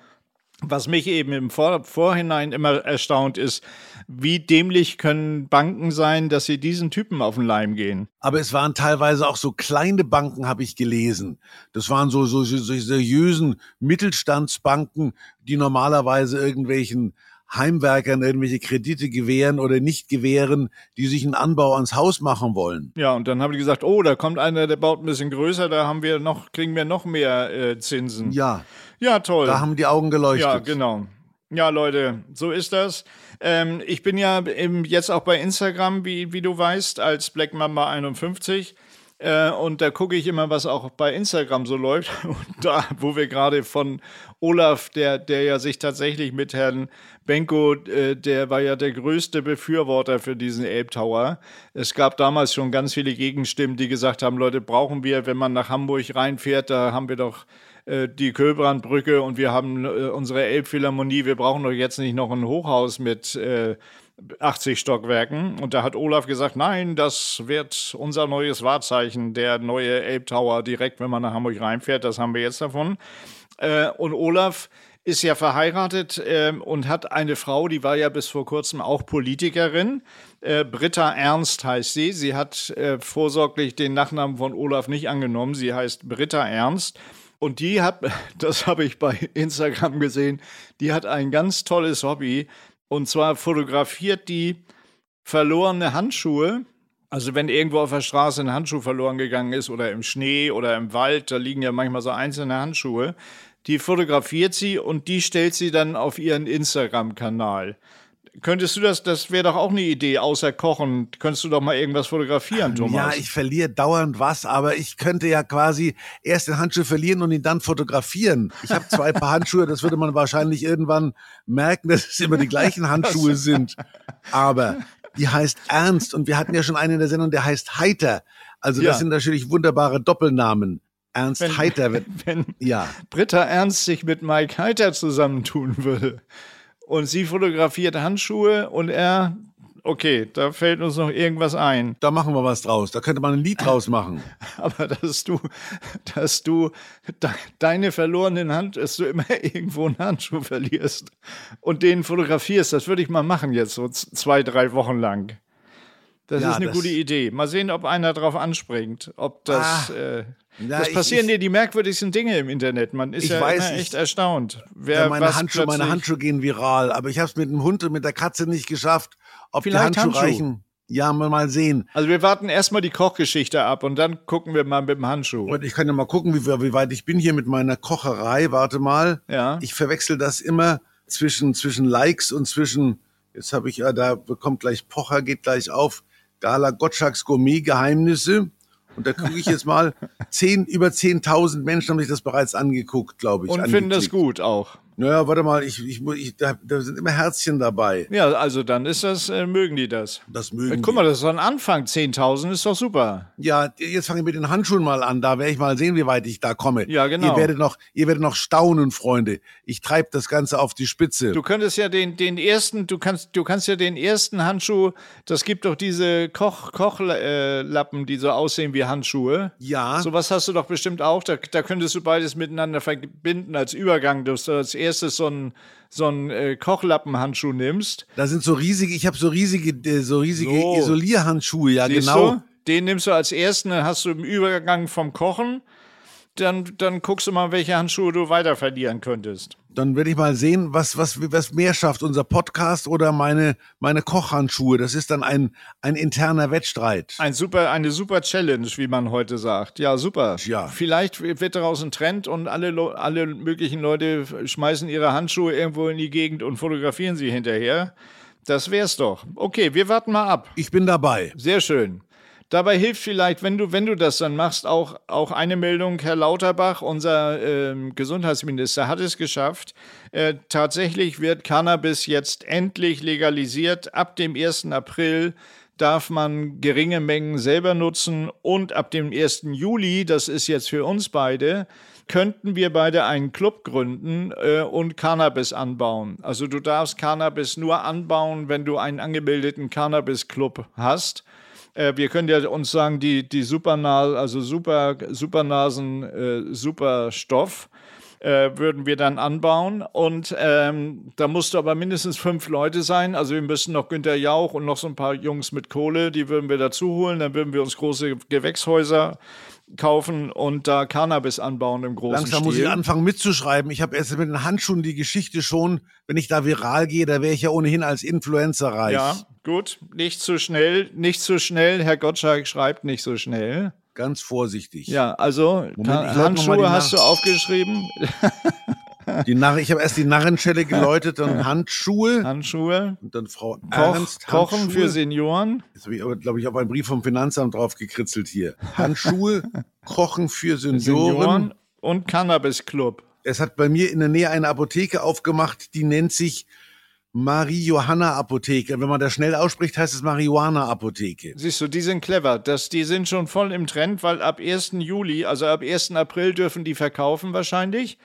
was mich eben im Vor Vorhinein immer erstaunt ist, wie dämlich können Banken sein, dass sie diesen Typen auf den Leim gehen. Aber es waren teilweise auch so kleine Banken, habe ich gelesen. Das waren so, so, so seriösen Mittelstandsbanken, die normalerweise irgendwelchen Heimwerkern irgendwelche Kredite gewähren oder nicht gewähren, die sich einen Anbau ans Haus machen wollen. Ja, und dann haben die gesagt, oh, da kommt einer, der baut ein bisschen größer, da haben wir noch, kriegen wir noch mehr äh, Zinsen. Ja. Ja, toll. Da haben die Augen geleuchtet. Ja, genau. Ja, Leute, so ist das. Ähm, ich bin ja jetzt auch bei Instagram, wie, wie du weißt, als Black Mamba 51. Äh, und da gucke ich immer, was auch bei Instagram so läuft. Und da, wo wir gerade von Olaf, der, der ja sich tatsächlich mit Herrn Benko, äh, der war ja der größte Befürworter für diesen Ape Tower. Es gab damals schon ganz viele Gegenstimmen, die gesagt haben, Leute, brauchen wir, wenn man nach Hamburg reinfährt, da haben wir doch äh, die Köbrandbrücke und wir haben äh, unsere Elbphilharmonie, wir brauchen doch jetzt nicht noch ein Hochhaus mit äh, 80 Stockwerken. Und da hat Olaf gesagt, nein, das wird unser neues Wahrzeichen, der neue Elbtower direkt, wenn man nach Hamburg reinfährt, das haben wir jetzt davon. Äh, und Olaf ist ja verheiratet äh, und hat eine Frau, die war ja bis vor kurzem auch Politikerin. Äh, Britta Ernst heißt sie. Sie hat äh, vorsorglich den Nachnamen von Olaf nicht angenommen. Sie heißt Britta Ernst. Und die hat, das habe ich bei Instagram gesehen, die hat ein ganz tolles Hobby. Und zwar fotografiert die verlorene Handschuhe. Also wenn irgendwo auf der Straße ein Handschuh verloren gegangen ist oder im Schnee oder im Wald, da liegen ja manchmal so einzelne Handschuhe, die fotografiert sie und die stellt sie dann auf ihren Instagram-Kanal. Könntest du das, das wäre doch auch eine Idee, außer Kochen, könntest du doch mal irgendwas fotografieren, Thomas. Ja, ich verliere dauernd was, aber ich könnte ja quasi erst den Handschuh verlieren und ihn dann fotografieren. Ich habe zwei Paar Handschuhe, das würde man wahrscheinlich irgendwann merken, dass es immer die gleichen Handschuhe sind. Aber die heißt Ernst und wir hatten ja schon einen in der Sendung, der heißt Heiter. Also das ja. sind natürlich wunderbare Doppelnamen. Ernst wenn, Heiter. Wenn, wenn ja. Britta Ernst sich mit Mike Heiter zusammentun würde und sie fotografiert Handschuhe und er, okay, da fällt uns noch irgendwas ein. Da machen wir was draus. Da könnte man ein Lied draus machen. Aber dass du, dass du de, deine verlorenen Hand, dass du immer irgendwo einen Handschuh verlierst und den fotografierst, das würde ich mal machen jetzt so zwei, drei Wochen lang. Das ja, ist eine das gute Idee. Mal sehen, ob einer drauf anspringt. Ob das. Ah, äh, ja, das passieren ich, dir die merkwürdigsten Dinge im Internet. Man ist ja weiß, echt ich, erstaunt. Wer ja, meine, Handschuhe, meine Handschuhe gehen viral, aber ich habe es mit dem Hund und mit der Katze nicht geschafft. Ob Vielleicht die Handschuhe, Handschuhe reichen. Ja, mal, sehen. Also wir warten erstmal die Kochgeschichte ab und dann gucken wir mal mit dem Handschuh. Und ich kann ja mal gucken, wie, wie weit ich bin hier mit meiner Kocherei. Warte mal. Ja. Ich verwechsel das immer zwischen, zwischen Likes und zwischen, jetzt habe ich ja, da bekommt gleich Pocher, geht gleich auf. Gala Gottschalks Gourmet-Geheimnisse. Und da gucke ich jetzt mal, zehn, über 10.000 Menschen haben sich das bereits angeguckt, glaube ich. Und finden das gut auch. Naja, warte mal, ich, ich, ich, da, da sind immer Herzchen dabei. Ja, also dann ist das, äh, mögen die das. Das mögen äh, Guck mal, das ist so ein Anfang, 10.000 ist doch super. Ja, jetzt fange ich mit den Handschuhen mal an, da werde ich mal sehen, wie weit ich da komme. Ja, genau. Ihr werdet noch, ihr werdet noch staunen, Freunde. Ich treibe das Ganze auf die Spitze. Du könntest ja den, den ersten, du kannst, du kannst ja den ersten Handschuh, das gibt doch diese Koch, Kochlappen, äh, die so aussehen wie Handschuhe. Ja. So was hast du doch bestimmt auch, da, da könntest du beides miteinander verbinden als Übergang. Du hast als erstes so ein so einen äh, Kochlappenhandschuh nimmst. Da sind so riesige, ich habe so riesige, äh, so riesige so. Isolierhandschuhe, ja Siehst genau. Du? Den nimmst du als ersten, dann hast du im Übergang vom Kochen dann, dann guckst du mal, welche Handschuhe du weiter verlieren könntest. Dann werde ich mal sehen, was, was, was mehr schafft, unser Podcast oder meine, meine Kochhandschuhe. Das ist dann ein, ein interner Wettstreit. Ein super, eine super Challenge, wie man heute sagt. Ja, super. Ja. Vielleicht wird daraus ein Trend und alle, alle möglichen Leute schmeißen ihre Handschuhe irgendwo in die Gegend und fotografieren sie hinterher. Das wär's doch. Okay, wir warten mal ab. Ich bin dabei. Sehr schön. Dabei hilft vielleicht, wenn du, wenn du das dann machst, auch, auch eine Meldung. Herr Lauterbach, unser ähm, Gesundheitsminister, hat es geschafft. Äh, tatsächlich wird Cannabis jetzt endlich legalisiert. Ab dem 1. April darf man geringe Mengen selber nutzen und ab dem 1. Juli, das ist jetzt für uns beide, könnten wir beide einen Club gründen äh, und Cannabis anbauen. Also du darfst Cannabis nur anbauen, wenn du einen angemeldeten Cannabis-Club hast. Äh, wir können ja uns sagen, die, die Supernas, also Super, Supernasen, äh, Superstoff, äh, würden wir dann anbauen. Und ähm, da musst du aber mindestens fünf Leute sein. Also wir müssen noch Günter Jauch und noch so ein paar Jungs mit Kohle, die würden wir dazu holen. Dann würden wir uns große Gewächshäuser kaufen und da Cannabis anbauen im großen Langsam Stil. muss ich anfangen mitzuschreiben. Ich habe erst mit den Handschuhen die Geschichte schon, wenn ich da viral gehe, da wäre ich ja ohnehin als Influencer reich. ja, gut. Nicht zu schnell, nicht zu schnell. Herr Gottschalk schreibt nicht so schnell. Ganz vorsichtig. Ja, also mal Handschuhe hast du aufgeschrieben. Die Narr ich habe erst die Narrenschelle geläutet, dann Handschuhe Handschuhe. und dann Frau Koch, Ernst. Kochen Handschuhe. für Senioren. Jetzt habe ich aber, glaube ich, auf einen Brief vom Finanzamt drauf gekritzelt hier. Handschuhe, Kochen für Senioren. Senioren und Cannabis Club. Es hat bei mir in der Nähe eine Apotheke aufgemacht, die nennt sich Marie-Johanna-Apotheke. Wenn man das schnell ausspricht, heißt es Marihuana-Apotheke. Siehst du, die sind clever. Das, die sind schon voll im Trend, weil ab 1. Juli, also ab 1. April dürfen die verkaufen wahrscheinlich.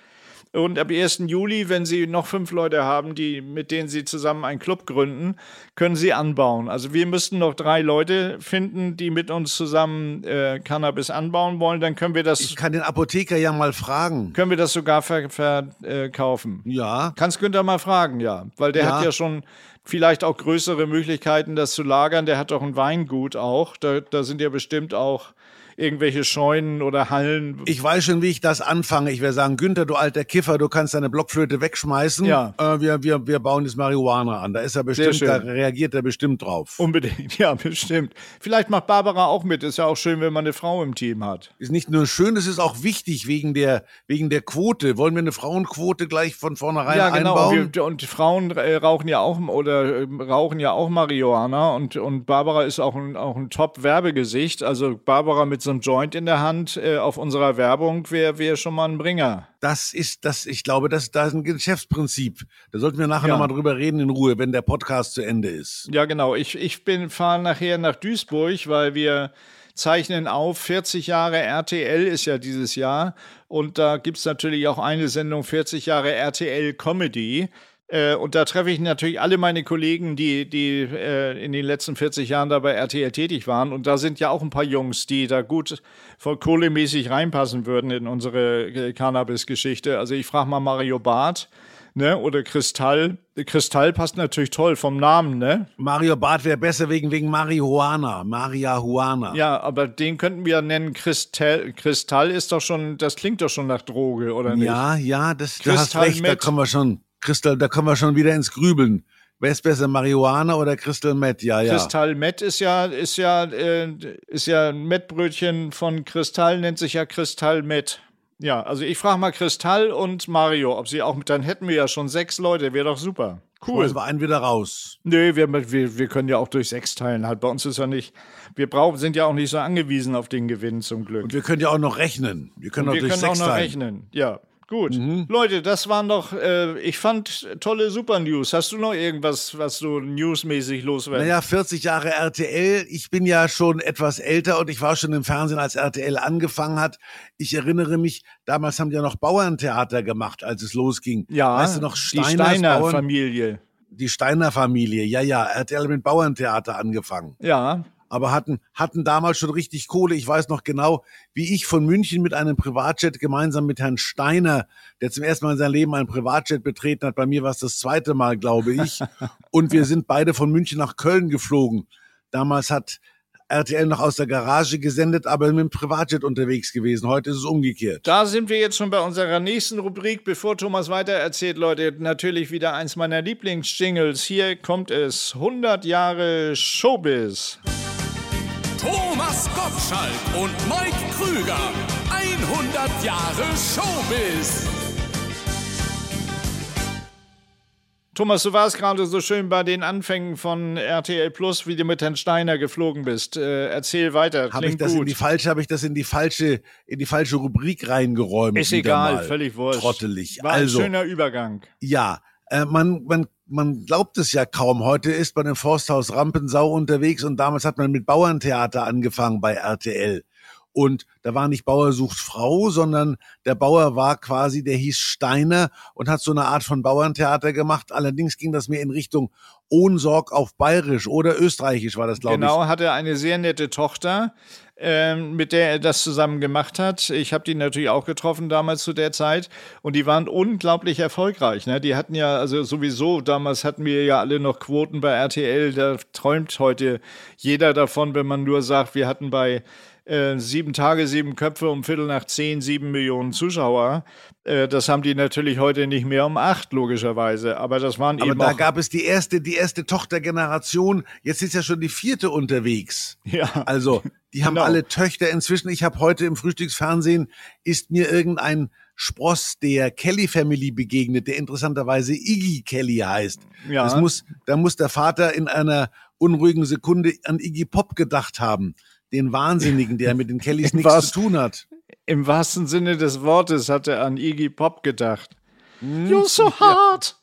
Und ab 1. Juli, wenn Sie noch fünf Leute haben, die, mit denen Sie zusammen einen Club gründen, können Sie anbauen. Also wir müssten noch drei Leute finden, die mit uns zusammen äh, Cannabis anbauen wollen. Dann können wir das, Ich kann den Apotheker ja mal fragen. können wir das sogar verkaufen. Ver, äh. Ja, Kannst Günther mal fragen, ja. Weil der Ja. hat ja schon vielleicht auch größere Möglichkeiten, das zu lagern. Der hat doch ein Weingut auch. Da, da sind ja bestimmt auch irgendwelche Scheunen oder Hallen. ich weiß schon, wie ich das anfange. Ich werde sagen, Günther, du alter Kiffer, du kannst deine Blockflöte wegschmeißen. Ja. Äh, wir, wir, wir bauen jetzt Marihuana an. Da ist er bestimmt, da reagiert er bestimmt drauf. Unbedingt, ja, bestimmt. Vielleicht macht Barbara auch mit. Ist ja auch schön, wenn man eine Frau im Team hat. Ist nicht nur schön, es ist auch wichtig wegen der, wegen der Quote. Wollen wir eine Frauenquote gleich von vornherein ja, genau. einbauen? Und, wir, und Frauen äh, rauchen ja auch oder äh, rauchen ja auch Marihuana und, und Barbara ist auch ein, auch ein Top-Werbegesicht. Also Barbara mit so einem Joint in der Hand äh, auf unserer Werbung wäre wär schon mal ein Bringer. Das ist das, ich glaube, das, das ist ein Geschäftsprinzip. Da sollten wir nachher Ja. nochmal drüber reden in Ruhe, wenn der Podcast zu Ende ist. Ja, genau. Ich, ich bin fahre nachher nach Duisburg, weil wir zeichnen auf. 40 Jahre RTL ist ja dieses Jahr. Und da gibt es natürlich auch eine Sendung 40 Jahre RTL Comedy. Äh, und da treffe ich natürlich alle meine Kollegen, die, die äh, in den letzten 40 Jahren da bei RTL tätig waren. Und da sind ja auch ein paar Jungs, die da gut voll kohlemäßig reinpassen würden in unsere äh, Cannabis-Geschichte. Also ich frage mal Mario Barth. Ne, oder Kristall. Kristall passt natürlich toll vom Namen, ne? Mario Barth wäre besser wegen, wegen Marihuana. Marihuana. Ja, aber den könnten wir nennen Kristall. Kristall ist doch schon, das klingt doch schon nach Droge, oder nicht? Ja, ja, das, du hast Kristall recht, da kommen wir schon. Kristall, da kommen wir schon wieder ins Grübeln. Wer ist besser, Marihuana oder Crystal Meth? Ja, ja. Kristall Met ist ja, ist ja, äh, ist ja ein Mettbrötchen von Kristall, nennt sich ja Kristall Met. Ja, also ich frage mal Kristall und Mario, ob sie auch, dann hätten wir ja schon sechs Leute, wäre doch super. Cool. Cool. wir einen wieder raus. Nö, wir, wir, wir können ja auch durch sechs teilen. Halt, bei uns ist ja nicht, wir brauchen, sind ja auch nicht so angewiesen auf den Gewinn zum Glück. Und wir können ja auch noch rechnen. Wir können auch wir durch können auch sechs noch teilen. rechnen. Ja, gut. Mhm. Leute, das waren doch, äh, ich fand tolle Super News. Hast du noch irgendwas, was du newsmäßig loswerden? Naja, 40 Jahre RTL. Ich bin ja schon etwas älter und ich war schon im Fernsehen, als RTL angefangen hat. Ich erinnere mich, damals haben die ja noch Bauerntheater gemacht, als es losging. ja, weißt du noch, die Steiners Steiner Bauern, Familie. die Steiner Familie. Ja, ja, RTL hat mit Bauerntheater angefangen. Ja, aber hatten, hatten damals schon richtig Kohle. Ich weiß noch genau, wie ich von München mit einem Privatjet gemeinsam mit Herrn Steiner, der zum ersten Mal in seinem Leben ein Privatjet betreten hat, bei mir war es das zweite Mal, glaube ich. Und wir sind beide von München nach Köln geflogen. Damals hat RTL noch aus der Garage gesendet, aber mit dem Privatjet unterwegs gewesen. Heute ist es umgekehrt. Da sind wir jetzt schon bei unserer nächsten Rubrik. Bevor Thomas weiter erzählt, Leute, natürlich wieder eins meiner Lieblingsjingles. Hier kommt es. 100 Jahre Showbiz. Thomas Gottschalk und Mike Krüger. 100 Jahre Showbiz. Thomas, du warst gerade so schön bei den Anfängen von RTL Plus, wie du mit Herrn Steiner geflogen bist. Äh, erzähl weiter. Habe ich das gut. in die falsche, habe ich das in die falsche, in die falsche Rubrik reingeräumt? Ist egal, mal. völlig wurscht. Trottelig. War also, ein schöner Übergang. ja, äh, man, man, man glaubt es ja kaum. Heute ist man im Forsthaus Rampensau unterwegs und damals hat man mit Bauerntheater angefangen bei RTL. Und da war nicht Bauer sucht Frau, sondern der Bauer war quasi, der hieß Steiner und hat so eine Art von Bauerntheater gemacht. Allerdings ging das mehr in Richtung Ohnsorg auf Bayerisch oder Österreichisch war das, glaube Genau, hatte eine sehr nette Tochter, ähm, mit der er das zusammen gemacht hat. Ich habe die natürlich auch getroffen damals zu der Zeit und die waren unglaublich erfolgreich. Ne? Die hatten ja, also sowieso, damals hatten wir ja alle noch Quoten bei RTL, da träumt heute jeder davon, wenn man nur sagt, wir hatten bei äh, sieben Tage, sieben Köpfe um Viertel nach zehn, sieben Millionen Zuschauer. Äh, das haben die natürlich heute nicht mehr um acht, logischerweise. Aber das waren Aber eben da auch, gab es die erste, die erste Tochtergeneration. Jetzt ist ja schon die vierte unterwegs. ja, Also, die haben Genau. alle Töchter inzwischen. Ich habe heute im Frühstücksfernsehen ist mir irgendein Spross der Kelly Family begegnet, der interessanterweise Iggy Kelly heißt. Ja. Das muss, da muss der Vater in einer unruhigen Sekunde an Iggy Pop gedacht haben. Den Wahnsinnigen, der mit den Kellys nichts zu tun hat. im wahrsten Sinne des Wortes hat er an Iggy Pop gedacht. You're so hard.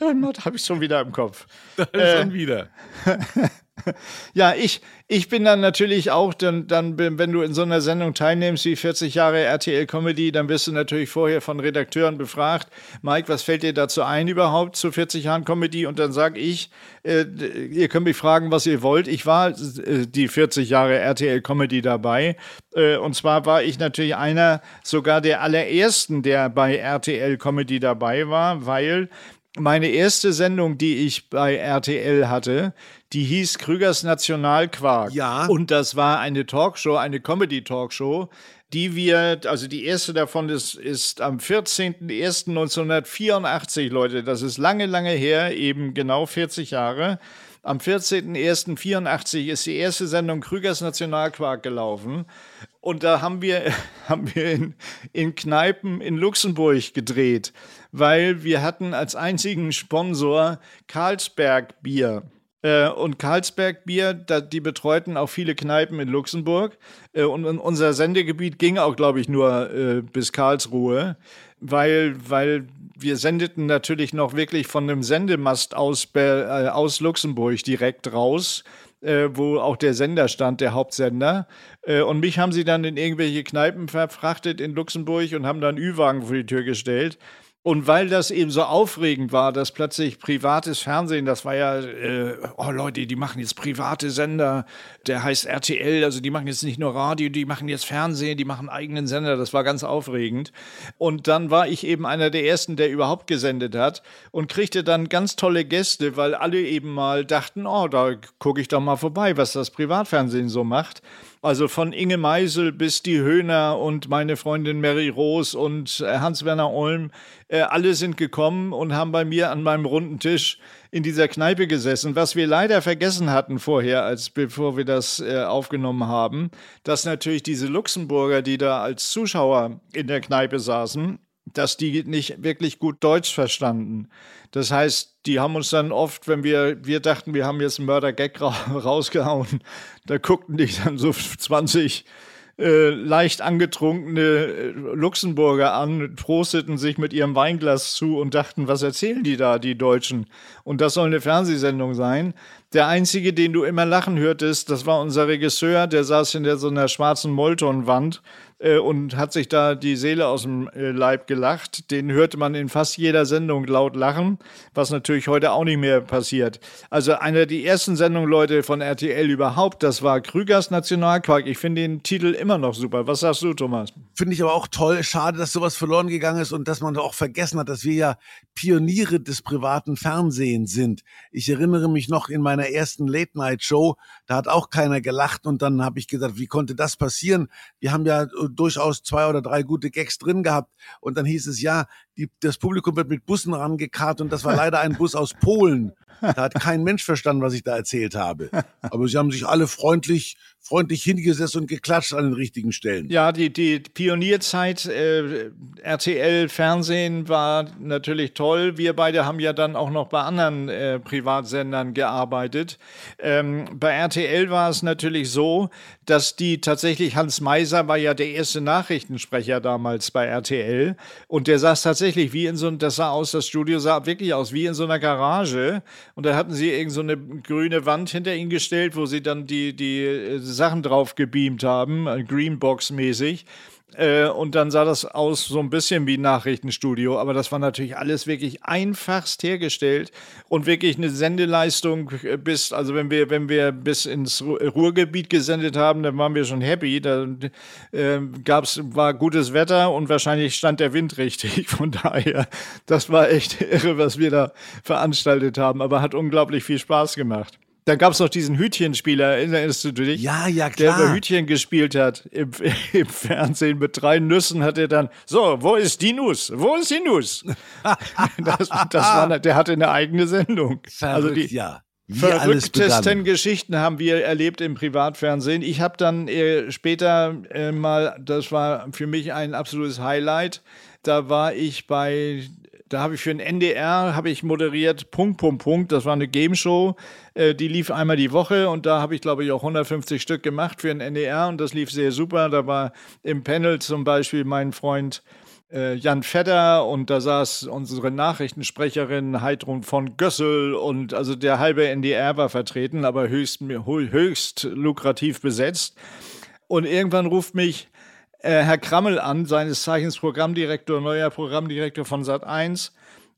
Ja. Habe ich schon wieder im Kopf. Äh, Schon wieder. Ja, ich, ich bin dann natürlich auch, dann, dann, wenn du in so einer Sendung teilnimmst wie 40 Jahre RTL Comedy, dann wirst du natürlich vorher von Redakteuren befragt, Mike, was fällt dir dazu ein überhaupt zu 40 Jahren Comedy? Und dann sage ich, äh, ihr könnt mich fragen, was ihr wollt. Ich war äh, die 40 Jahre RTL Comedy dabei. Äh, und zwar war ich natürlich einer sogar der allerersten, der bei RTL Comedy dabei war, weil meine erste Sendung, die ich bei RTL hatte, die hieß Krügers Nationalquark. Ja. Und das war eine Talkshow, eine Comedy-Talkshow, die wir, also die erste davon ist, ist am 14.01.1984, Leute. Das ist lange, lange her, eben genau 40 Jahre. Am 14.01.84 ist die erste Sendung Krügers Nationalquark gelaufen. Und da haben wir, haben wir in, in Kneipen in Luxemburg gedreht, weil wir hatten als einzigen Sponsor Carlsberg Bier. Äh, und Carlsberg Bier, die betreuten auch viele Kneipen in Luxemburg. Äh, und, unser Sendegebiet ging auch, glaube ich, nur äh, bis Karlsruhe, weil, weil wir sendeten natürlich noch wirklich von einem Sendemast aus, aus Luxemburg direkt raus wo auch der Sender stand, der Hauptsender. Äh, und mich haben sie dann in irgendwelche Kneipen verfrachtet in Luxemburg und haben dann Ü-Wagen vor die Tür gestellt. Und weil das eben so aufregend war, dass plötzlich privates Fernsehen, das war ja, äh, oh Leute, die machen jetzt private Sender, der heißt RTL, also die machen jetzt nicht nur Radio, die machen jetzt Fernsehen, die machen eigenen Sender, das war ganz aufregend. Und dann war ich eben einer der ersten, der überhaupt gesendet hat und kriegte dann ganz tolle Gäste, weil alle eben mal dachten, oh, da gucke ich doch mal vorbei, was das Privatfernsehen so macht. Also von Inge Meisel bis die Höhner und meine Freundin Mary Roos und äh, Hans-Werner Olm, äh, alle sind gekommen und haben bei mir an meinem runden Tisch in dieser Kneipe gesessen. Was wir leider vergessen hatten vorher, als bevor wir das äh, aufgenommen haben, dass natürlich diese Luxemburger, die da als Zuschauer in der Kneipe saßen, dass die nicht wirklich gut Deutsch verstanden. Das heißt, die haben uns dann oft, wenn wir, wir dachten, wir haben jetzt einen Mörder-Gag ra rausgehauen, da guckten die dann so 20 äh, leicht angetrunkene äh, Luxemburger an, prosteten sich mit ihrem Weinglas zu und dachten, was erzählen die da, die Deutschen? Und das soll eine Fernsehsendung sein. Der einzige, den du immer lachen hörtest, das war unser Regisseur, der saß hinter so einer schwarzen Molton-Wand äh, und hat sich da die Seele aus dem äh, Leib gelacht. Den hörte man in fast jeder Sendung laut lachen, was natürlich heute auch nicht mehr passiert. Also eine der ersten Sendungen, Leute, von RTL überhaupt, das war Krügers Nationalquark. Ich finde den Titel immer noch super. Was sagst du, Thomas? Finde ich aber auch toll. Schade, dass sowas verloren gegangen ist und dass man auch vergessen hat, dass wir ja Pioniere des privaten Fernsehens sind. Ich erinnere mich noch in meiner ersten Late-Night-Show, da hat auch keiner gelacht und dann habe ich gesagt, wie konnte das passieren? Wir haben ja durchaus zwei oder drei gute Gags drin gehabt und dann hieß es ja, die, das Publikum wird mit Bussen rangekarrt und das war leider ein Bus aus Polen. Da hat kein Mensch verstanden, was ich da erzählt habe. Aber sie haben sich alle freundlich, freundlich hingesetzt und geklatscht an den richtigen Stellen. Ja, die, die Pionierzeit äh, RTL Fernsehen war natürlich toll. Wir beide haben ja dann auch noch bei anderen äh, Privatsendern gearbeitet. Ähm, bei RTL war es natürlich so, dass die tatsächlich, Hans Meiser war ja der erste Nachrichtensprecher damals bei RTL und der saß tatsächlich wie in so, das sah aus, das Studio sah wirklich aus wie in so einer Garage und da hatten sie irgend so eine grüne Wand hinter ihn gestellt, wo sie dann die, die äh, Sachen drauf gebeamt haben, äh, Greenbox-mäßig. Äh, und dann sah das aus so ein bisschen wie ein Nachrichtenstudio, aber das war natürlich alles wirklich einfachst hergestellt und wirklich eine Sendeleistung bis, also wenn wir, wenn wir bis ins Ruhrgebiet gesendet haben, dann waren wir schon happy. Da äh, gab's, war gutes Wetter und wahrscheinlich stand der Wind richtig. Von daher, das war echt irre, was wir da veranstaltet haben, aber hat unglaublich viel Spaß gemacht. Da gab es noch diesen Hütchenspieler, erinnerst du dich? Ja, ja, klar. Der über Hütchen gespielt hat im, im, Fernsehen. Mit drei Nüssen hat er dann, so, wo ist die Nuss? Wo ist die Nuss? das, das war, der hatte eine eigene Sendung. Verrückt, also die ja. Wie verrücktesten Geschichten haben wir erlebt im Privatfernsehen. Ich habe dann äh, später äh, mal, das war für mich ein absolutes Highlight, da war ich bei da habe ich für den NDR habe ich moderiert Punkt Punkt Punkt. Das war eine Game Show, äh, die lief einmal die Woche und da habe ich glaube ich auch 150 Stück gemacht für den NDR und das lief sehr super. Da war im Panel zum Beispiel mein Freund äh, Jan Fedder und da saß unsere Nachrichtensprecherin Heidrun von Gössel und also der halbe NDR war vertreten, aber höchst, höchst lukrativ besetzt. Und irgendwann ruft mich äh, Herr Krammel an, seines Zeichens Programmdirektor, neuer Programmdirektor von Sat1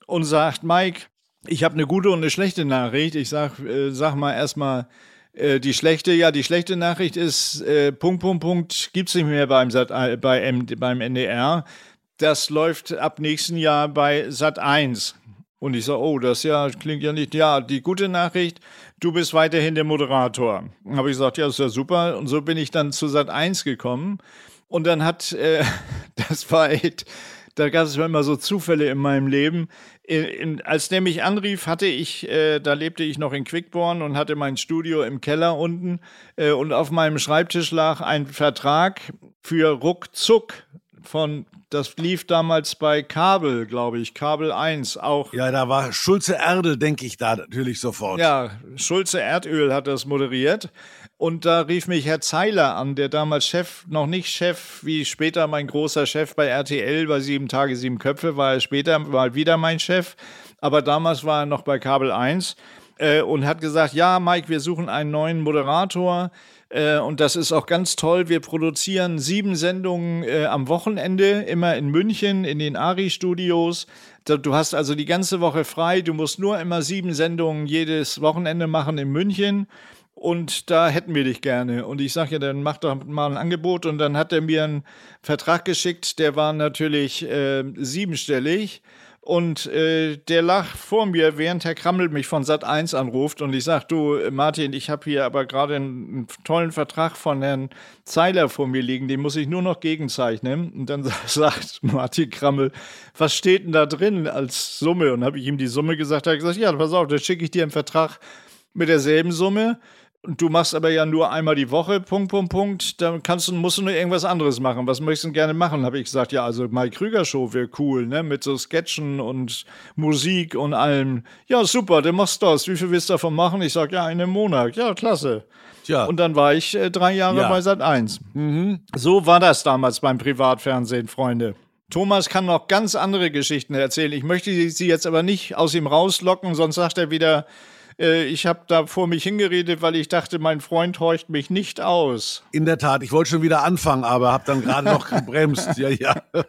und sagt, Mike, ich habe eine gute und eine schlechte Nachricht. Ich sag, äh, sag mal erstmal äh, die schlechte. Ja, die schlechte Nachricht ist, äh, Punkt, Punkt, Punkt, gibt's nicht mehr beim, Sat, äh, bei M, beim NDR. Das läuft ab nächsten Jahr bei Sat 1. Und ich sage, oh, das ja klingt ja nicht. Ja, die gute Nachricht, du bist weiterhin der Moderator. Habe ich gesagt, ja, ist ja super. Und so bin ich dann zu Sat 1 gekommen. Und dann hat, äh, das war echt, da gab es immer so Zufälle in meinem Leben. In, in, als der mich anrief, hatte ich, äh, da lebte ich noch in Quickborn und hatte mein Studio im Keller unten äh, und auf meinem Schreibtisch lag ein Vertrag für Ruckzuck von, das lief damals bei Kabel, glaube ich, Kabel 1 auch. Ja, da war Schulze Erdel, denke ich da natürlich sofort. Ja, Schulze Erdöl hat das moderiert. Und da rief mich Herr Zeiler an, der damals Chef, noch nicht Chef, wie später mein großer Chef bei RTL, bei Sieben Tage, Sieben Köpfe, war er später mal wieder mein Chef. Aber damals war er noch bei Kabel 1 äh, und hat gesagt, ja, Mike, wir suchen einen neuen Moderator. Äh, und das ist auch ganz toll. Wir produzieren sieben Sendungen äh, am Wochenende, immer in München, in den ARI-Studios. Du hast also die ganze Woche frei. Du musst nur immer sieben Sendungen jedes Wochenende machen in München und da hätten wir dich gerne. Und ich sage ja, dann mach doch mal ein Angebot. Und dann hat er mir einen Vertrag geschickt, der war natürlich äh, siebenstellig. Und äh, der lag vor mir, während Herr Krammel mich von Sat 1 anruft. Und ich sage, du, Martin, ich habe hier aber gerade einen, einen, tollen Vertrag von Herrn Zeiler vor mir liegen. Den muss ich nur noch gegenzeichnen. Und dann sagt Martin Krammel, was steht denn da drin als Summe? Und habe ich ihm die Summe gesagt. Er hat gesagt, ja, pass auf, da schicke ich dir einen Vertrag mit derselben Summe. Und du machst aber ja nur einmal die Woche, Punkt, Punkt, Punkt. Dann kannst du, musst du nur irgendwas anderes machen. Was möchtest du gerne machen? Habe ich gesagt, ja, also Mike Krüger Show wäre cool, ne? Mit so Sketchen und Musik und allem. Ja, super, dann machst du das. Wie viel willst du davon machen? Ich sage, ja, einen Monat. Ja, klasse. Ja. Und dann war ich äh, drei Jahre ja. bei Sat 1. Mhm. So war das damals beim Privatfernsehen, Freunde. Thomas kann noch ganz andere Geschichten erzählen. Ich möchte sie jetzt aber nicht aus ihm rauslocken, sonst sagt er wieder, ich habe da vor mich hingeredet, weil ich dachte, mein Freund horcht mich nicht aus. In der Tat, ich wollte schon wieder anfangen, aber habe dann gerade noch gebremst. Ja, ja.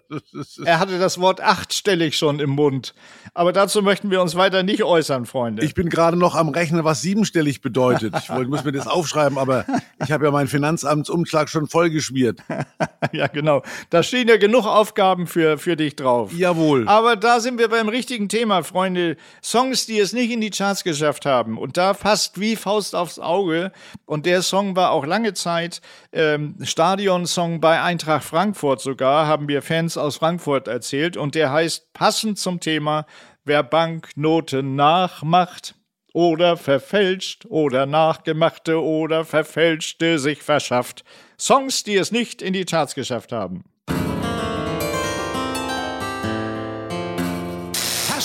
Er hatte das Wort achtstellig schon im Mund. Aber dazu möchten wir uns weiter nicht äußern, Freunde. Ich bin gerade noch am Rechnen, was siebenstellig bedeutet. Ich wollte, muss mir das aufschreiben, aber ich habe ja meinen Finanzamtsumschlag schon vollgeschmiert. ja, genau. Da stehen ja genug Aufgaben für, für dich drauf. Jawohl. Aber da sind wir beim richtigen Thema, Freunde. Songs, die es nicht in die Charts geschafft haben. Und da passt wie Faust aufs Auge. Und der Song war auch lange Zeit ähm, Stadionsong bei Eintracht Frankfurt sogar, haben wir Fans aus Frankfurt erzählt. Und der heißt passend zum Thema, wer Banknoten nachmacht oder verfälscht oder nachgemachte oder verfälschte sich verschafft. Songs, die es nicht in die Charts geschafft haben.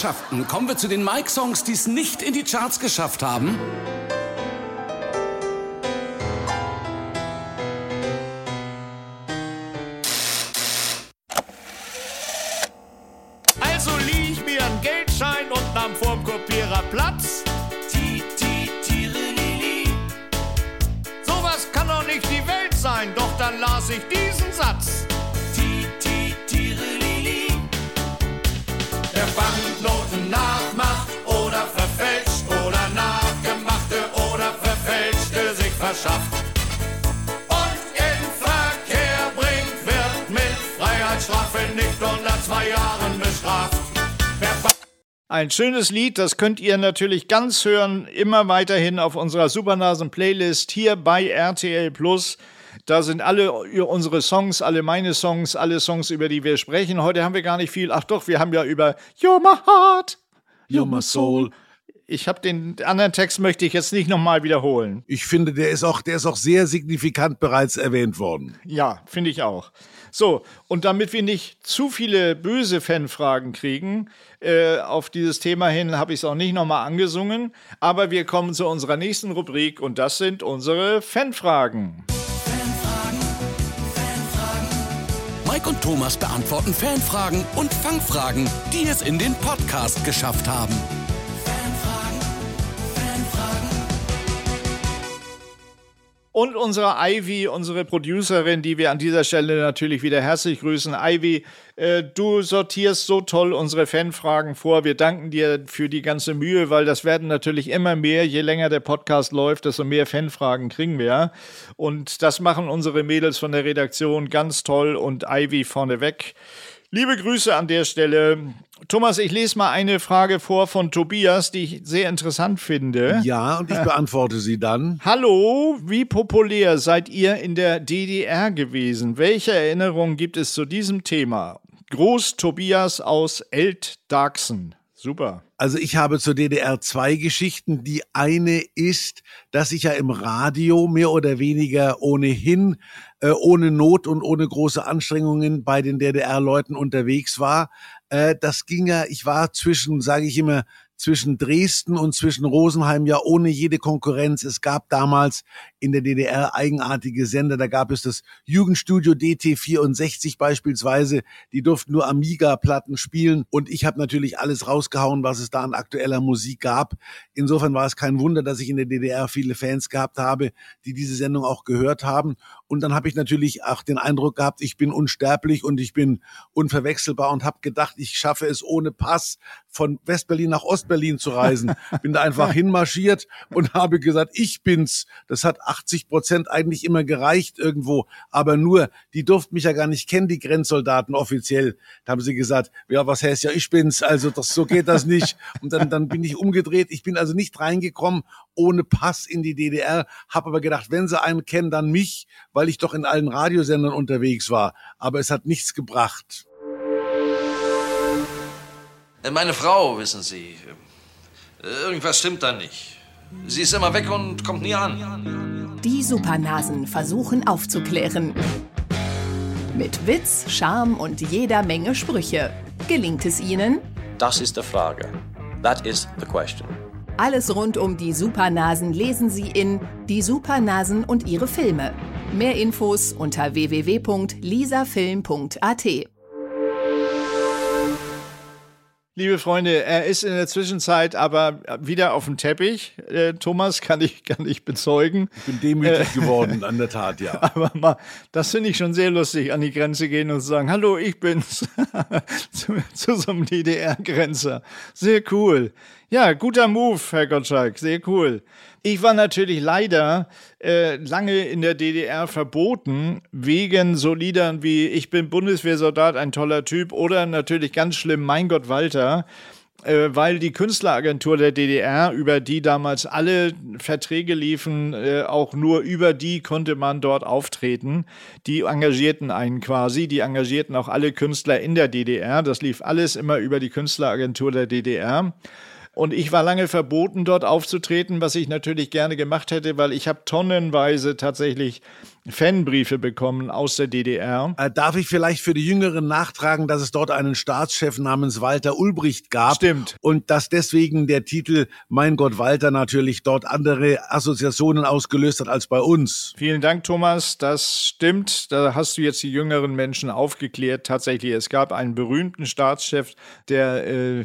Herrschaften, kommen wir zu den Mike-Songs, die es nicht in die Charts geschafft haben. Also lieh ich mir einen Geldschein und nahm vorm Kopierer Platz. Ti, ti, tirelili. Sowas kann doch nicht die Welt sein, doch dann las ich diesen Satz. Verschafft. Und in Verkehr bringt, wird mit Freiheitsstrafe nicht unter zwei Jahren bestraft. Ein schönes Lied, das könnt ihr natürlich ganz hören, immer weiterhin auf unserer Supernasen-Playlist hier bei RTL Plus. Da sind alle unsere Songs, alle meine Songs, alle Songs, über die wir sprechen. Heute haben wir gar nicht viel. Ach doch, wir haben ja über You're my heart, You're my soul. Ich habe den anderen Text möchte ich jetzt nicht nochmal wiederholen. Ich finde, der ist auch, der ist auch sehr signifikant bereits erwähnt worden. Ja, finde ich auch. So, und damit wir nicht zu viele böse Fanfragen kriegen, äh, auf dieses Thema hin habe ich es auch nicht nochmal angesungen, aber wir kommen zu unserer nächsten Rubrik und das sind unsere Fanfragen. Mike und Thomas beantworten Fanfragen und Fangfragen, die es in den Podcast geschafft haben. Und unsere Ivy, unsere Producerin, die wir an dieser Stelle natürlich wieder herzlich grüßen. Ivy, äh, du sortierst so toll unsere Fanfragen vor. Wir danken dir für die ganze Mühe, weil das werden natürlich immer mehr. Je länger der Podcast läuft, desto mehr Fanfragen kriegen wir. Und das machen unsere Mädels von der Redaktion ganz toll und Ivy vorneweg. Liebe Grüße an der Stelle. Thomas, ich lese mal eine Frage vor von Tobias, die ich sehr interessant finde. Ja, und ich beantworte sie dann. Hallo, wie populär seid ihr in der DDR gewesen? Welche Erinnerungen gibt es zu diesem Thema? Groß Tobias aus Eltdarksen. Super. Also ich habe zur DDR zwei Geschichten. Die eine ist, dass ich ja im Radio mehr oder weniger ohnehin äh, ohne Not und ohne große Anstrengungen bei den DDR-Leuten unterwegs war. Äh, das ging ja, ich war zwischen, sage ich immer, zwischen Dresden und zwischen Rosenheim ja ohne jede Konkurrenz. Es gab damals in der DDR eigenartige Sender. Da gab es das Jugendstudio DT64 beispielsweise. Die durften nur Amiga-Platten spielen. Und ich habe natürlich alles rausgehauen, was es da an aktueller Musik gab. Insofern war es kein Wunder, dass ich in der DDR viele Fans gehabt habe, die diese Sendung auch gehört haben. Und dann habe ich natürlich auch den Eindruck gehabt, ich bin unsterblich und ich bin unverwechselbar und habe gedacht, ich schaffe es ohne Pass von Westberlin nach Ostberlin zu reisen. Bin da einfach hinmarschiert und habe gesagt, ich bin's. Das hat 80 Prozent eigentlich immer gereicht irgendwo, aber nur, die durften mich ja gar nicht kennen, die Grenzsoldaten offiziell. Da haben sie gesagt, ja, was heißt ja, ich bin's. Also das, so geht das nicht. Und dann, dann bin ich umgedreht. Ich bin also nicht reingekommen ohne Pass in die DDR, habe aber gedacht, wenn sie einen kennen, dann mich, weil ich doch in allen Radiosendern unterwegs war. Aber es hat nichts gebracht. Meine Frau, wissen Sie, irgendwas stimmt da nicht. Sie ist immer weg und kommt nie an. Die Supernasen versuchen aufzuklären. Mit Witz, Charme und jeder Menge Sprüche. Gelingt es ihnen? Das ist die Frage. That is the question. Alles rund um die Supernasen lesen Sie in Die Supernasen und ihre Filme. Mehr Infos unter www.lisafilm.at. liebe Freunde, er ist in der Zwischenzeit aber wieder auf dem Teppich. Äh, Thomas kann ich, kann ich bezeugen. Ich bin demütig äh, geworden, an der Tat, ja. Aber mal, das finde ich schon sehr lustig, an die Grenze gehen und sagen, hallo, ich bin's. zu, zu so einem DDR-Grenzer. Sehr cool. Ja, guter Move, Herr Gottschalk, sehr cool. Ich war natürlich leider äh, lange in der DDR verboten, wegen so Liedern wie Ich bin Bundeswehrsoldat, ein toller Typ oder natürlich ganz schlimm Mein Gott Walter äh, weil die Künstleragentur der DDR, über die damals alle Verträge liefen, äh, auch nur über die konnte man dort auftreten. Die engagierten einen quasi, die engagierten auch alle Künstler in der DDR. Das lief alles immer über die Künstleragentur der DDR. Und ich war lange verboten, dort aufzutreten, was ich natürlich gerne gemacht hätte, weil ich habe tonnenweise tatsächlich Fanbriefe bekommen aus der DDR. Äh, darf ich vielleicht für die Jüngeren nachtragen, dass es dort einen Staatschef namens Walter Ulbricht gab? Stimmt. Und dass deswegen der Titel Mein Gott Walter natürlich dort andere Assoziationen ausgelöst hat als bei uns. Vielen Dank, Thomas. Das stimmt. Da hast du jetzt die jüngeren Menschen aufgeklärt. Tatsächlich, es gab einen berühmten Staatschef, der äh,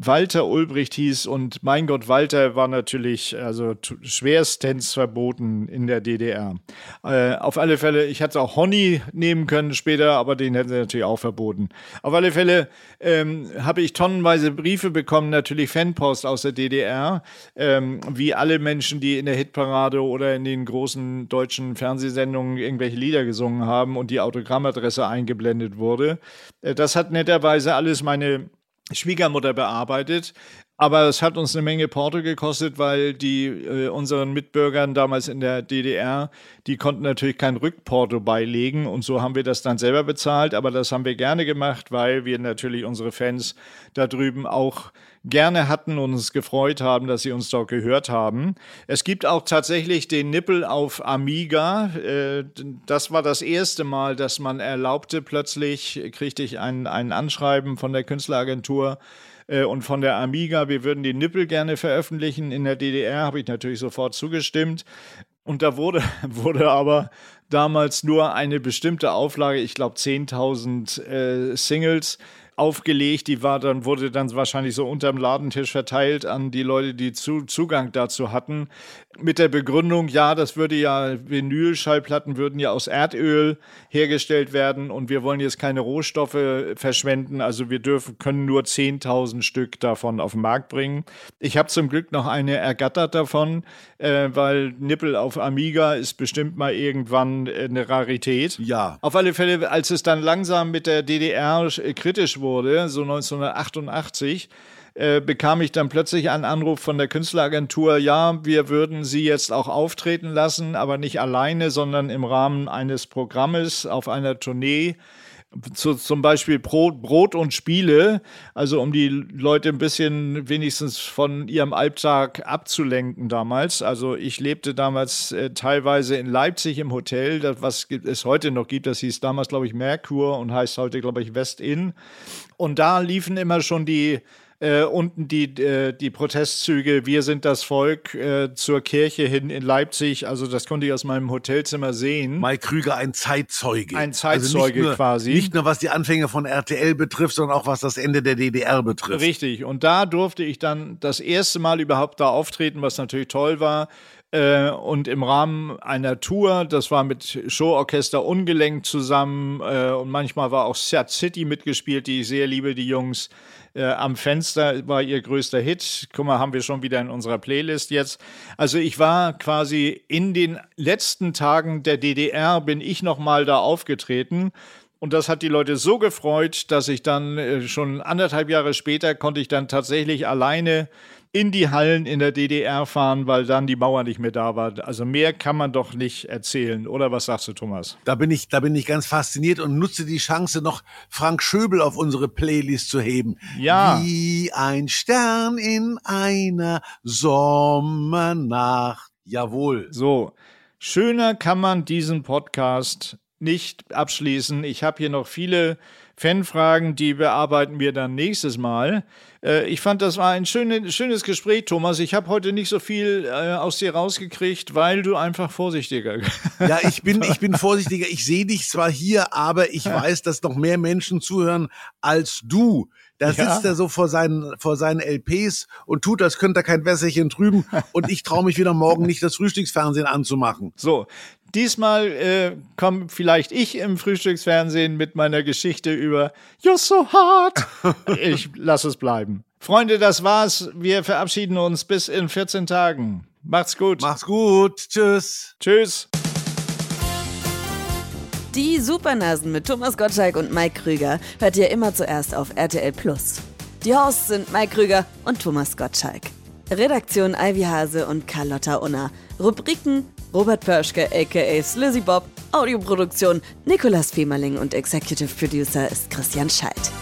Walter Ulbricht hieß und mein Gott, Walter war natürlich also schwerstens verboten in der DDR. Äh, auf alle Fälle, ich hätte auch Honey nehmen können später, aber den hätten sie natürlich auch verboten. Auf alle Fälle ähm, habe ich tonnenweise Briefe bekommen, natürlich Fanpost aus der DDR, ähm, wie alle Menschen, die in der Hitparade oder in den großen deutschen Fernsehsendungen irgendwelche Lieder gesungen haben und die Autogrammadresse eingeblendet wurde. Äh, das hat netterweise alles meine Schwiegermutter bearbeitet. Aber es hat uns eine Menge Porto gekostet, weil die äh, unseren Mitbürgern damals in der DDR, die konnten natürlich kein Rückporto beilegen und so haben wir das dann selber bezahlt. Aber das haben wir gerne gemacht, weil wir natürlich unsere Fans da drüben auch gerne hatten und uns gefreut haben, dass sie uns dort gehört haben. Es gibt auch tatsächlich den Nippel auf Amiga. Äh, das war das erste Mal, dass man erlaubte, plötzlich kriegte ich ein, ein Anschreiben von der Künstleragentur, äh, und von der Amiga, wir würden die Nippel gerne veröffentlichen. In der DDR habe ich natürlich sofort zugestimmt. Und da wurde, wurde aber damals nur eine bestimmte Auflage, ich glaube 10.000 äh, Singles aufgelegt. Die war dann, wurde dann wahrscheinlich so unterm Ladentisch verteilt an die Leute, die zu, Zugang dazu hatten. Mit der Begründung, ja, das würde ja, Vinylschallplatten würden ja aus Erdöl hergestellt werden und wir wollen jetzt keine Rohstoffe verschwenden. Also wir dürfen, können nur 10.000 Stück davon auf den Markt bringen. Ich habe zum Glück noch eine ergattert davon, äh, weil Nippel auf Amiga ist bestimmt mal irgendwann äh, eine Rarität. Ja. Auf alle Fälle, als es dann langsam mit der DDR äh, kritisch wurde, wurde, so 1988, äh, bekam ich dann plötzlich einen Anruf von der Künstleragentur, ja, wir würden sie jetzt auch auftreten lassen, aber nicht alleine, sondern im Rahmen eines Programmes auf einer Tournee zu, zum Beispiel Brot, Brot und Spiele, also um die Leute ein bisschen wenigstens von ihrem Alltag abzulenken damals. Also ich lebte damals äh, teilweise in Leipzig im Hotel, das, was es heute noch gibt, das hieß damals, glaube ich, Merkur und heißt heute, glaube ich, West Inn. Und da liefen immer schon die äh, unten die, äh, die Protestzüge, wir sind das Volk äh, zur Kirche hin in Leipzig. Also das konnte ich aus meinem Hotelzimmer sehen. Mike Krüger, ein Zeitzeuge. Ein Zeitzeuge also nicht nur, quasi. Nicht nur was die Anfänge von RTL betrifft, sondern auch was das Ende der DDR betrifft. Richtig. Und da durfte ich dann das erste Mal überhaupt da auftreten, was natürlich toll war. Äh, und im Rahmen einer Tour, das war mit Showorchester Ungelenkt zusammen äh, und manchmal war auch Sad City mitgespielt, die ich sehr liebe, die Jungs. Äh, am Fenster war ihr größter Hit. Guck mal, haben wir schon wieder in unserer Playlist jetzt. Also ich war quasi in den letzten Tagen der DDR, bin ich noch mal da aufgetreten. Und das hat die Leute so gefreut, dass ich dann äh, schon anderthalb Jahre später konnte ich dann tatsächlich alleine in die Hallen in der DDR fahren, weil dann die Mauer nicht mehr da war. Also mehr kann man doch nicht erzählen, oder was sagst du, Thomas? Da bin ich, da bin ich ganz fasziniert und nutze die Chance, noch Frank Schöbel auf unsere Playlist zu heben. Ja. Wie ein Stern in einer Sommernacht. Jawohl. So. Schöner kann man diesen Podcast nicht abschließen. Ich habe hier noch viele Fanfragen, die bearbeiten wir dann nächstes Mal. Äh, ich fand, das war ein schöne, schönes Gespräch, Thomas. Ich habe heute nicht so viel äh, aus dir rausgekriegt, weil du einfach vorsichtiger. Ja, ich bin, ich bin vorsichtiger. Ich sehe dich zwar hier, aber ich weiß, dass noch mehr Menschen zuhören als du. Da Ja. sitzt er so vor seinen, vor seinen LPs und tut, als könnte er kein Wässerchen trüben. und ich traue mich wieder morgen nicht, das Frühstücksfernsehen anzumachen. So, diesmal äh, komme vielleicht ich im Frühstücksfernsehen mit meiner Geschichte über You're so hard. Ich lasse es bleiben. Freunde, das war's. Wir verabschieden uns bis in 14 Tagen. Macht's gut. Mach's gut. Tschüss. Tschüss. Die Supernasen mit Thomas Gottschalk und Mike Krüger hört ihr immer zuerst auf RTL Plus. Die Hosts sind Mike Krüger und Thomas Gottschalk. Redaktion Ivy Hase und Carlotta Unna. Rubriken Robert Pörschke aka Slizzy Bob. Audioproduktion Nikolas Femerling und Executive Producer ist Christian Schalt.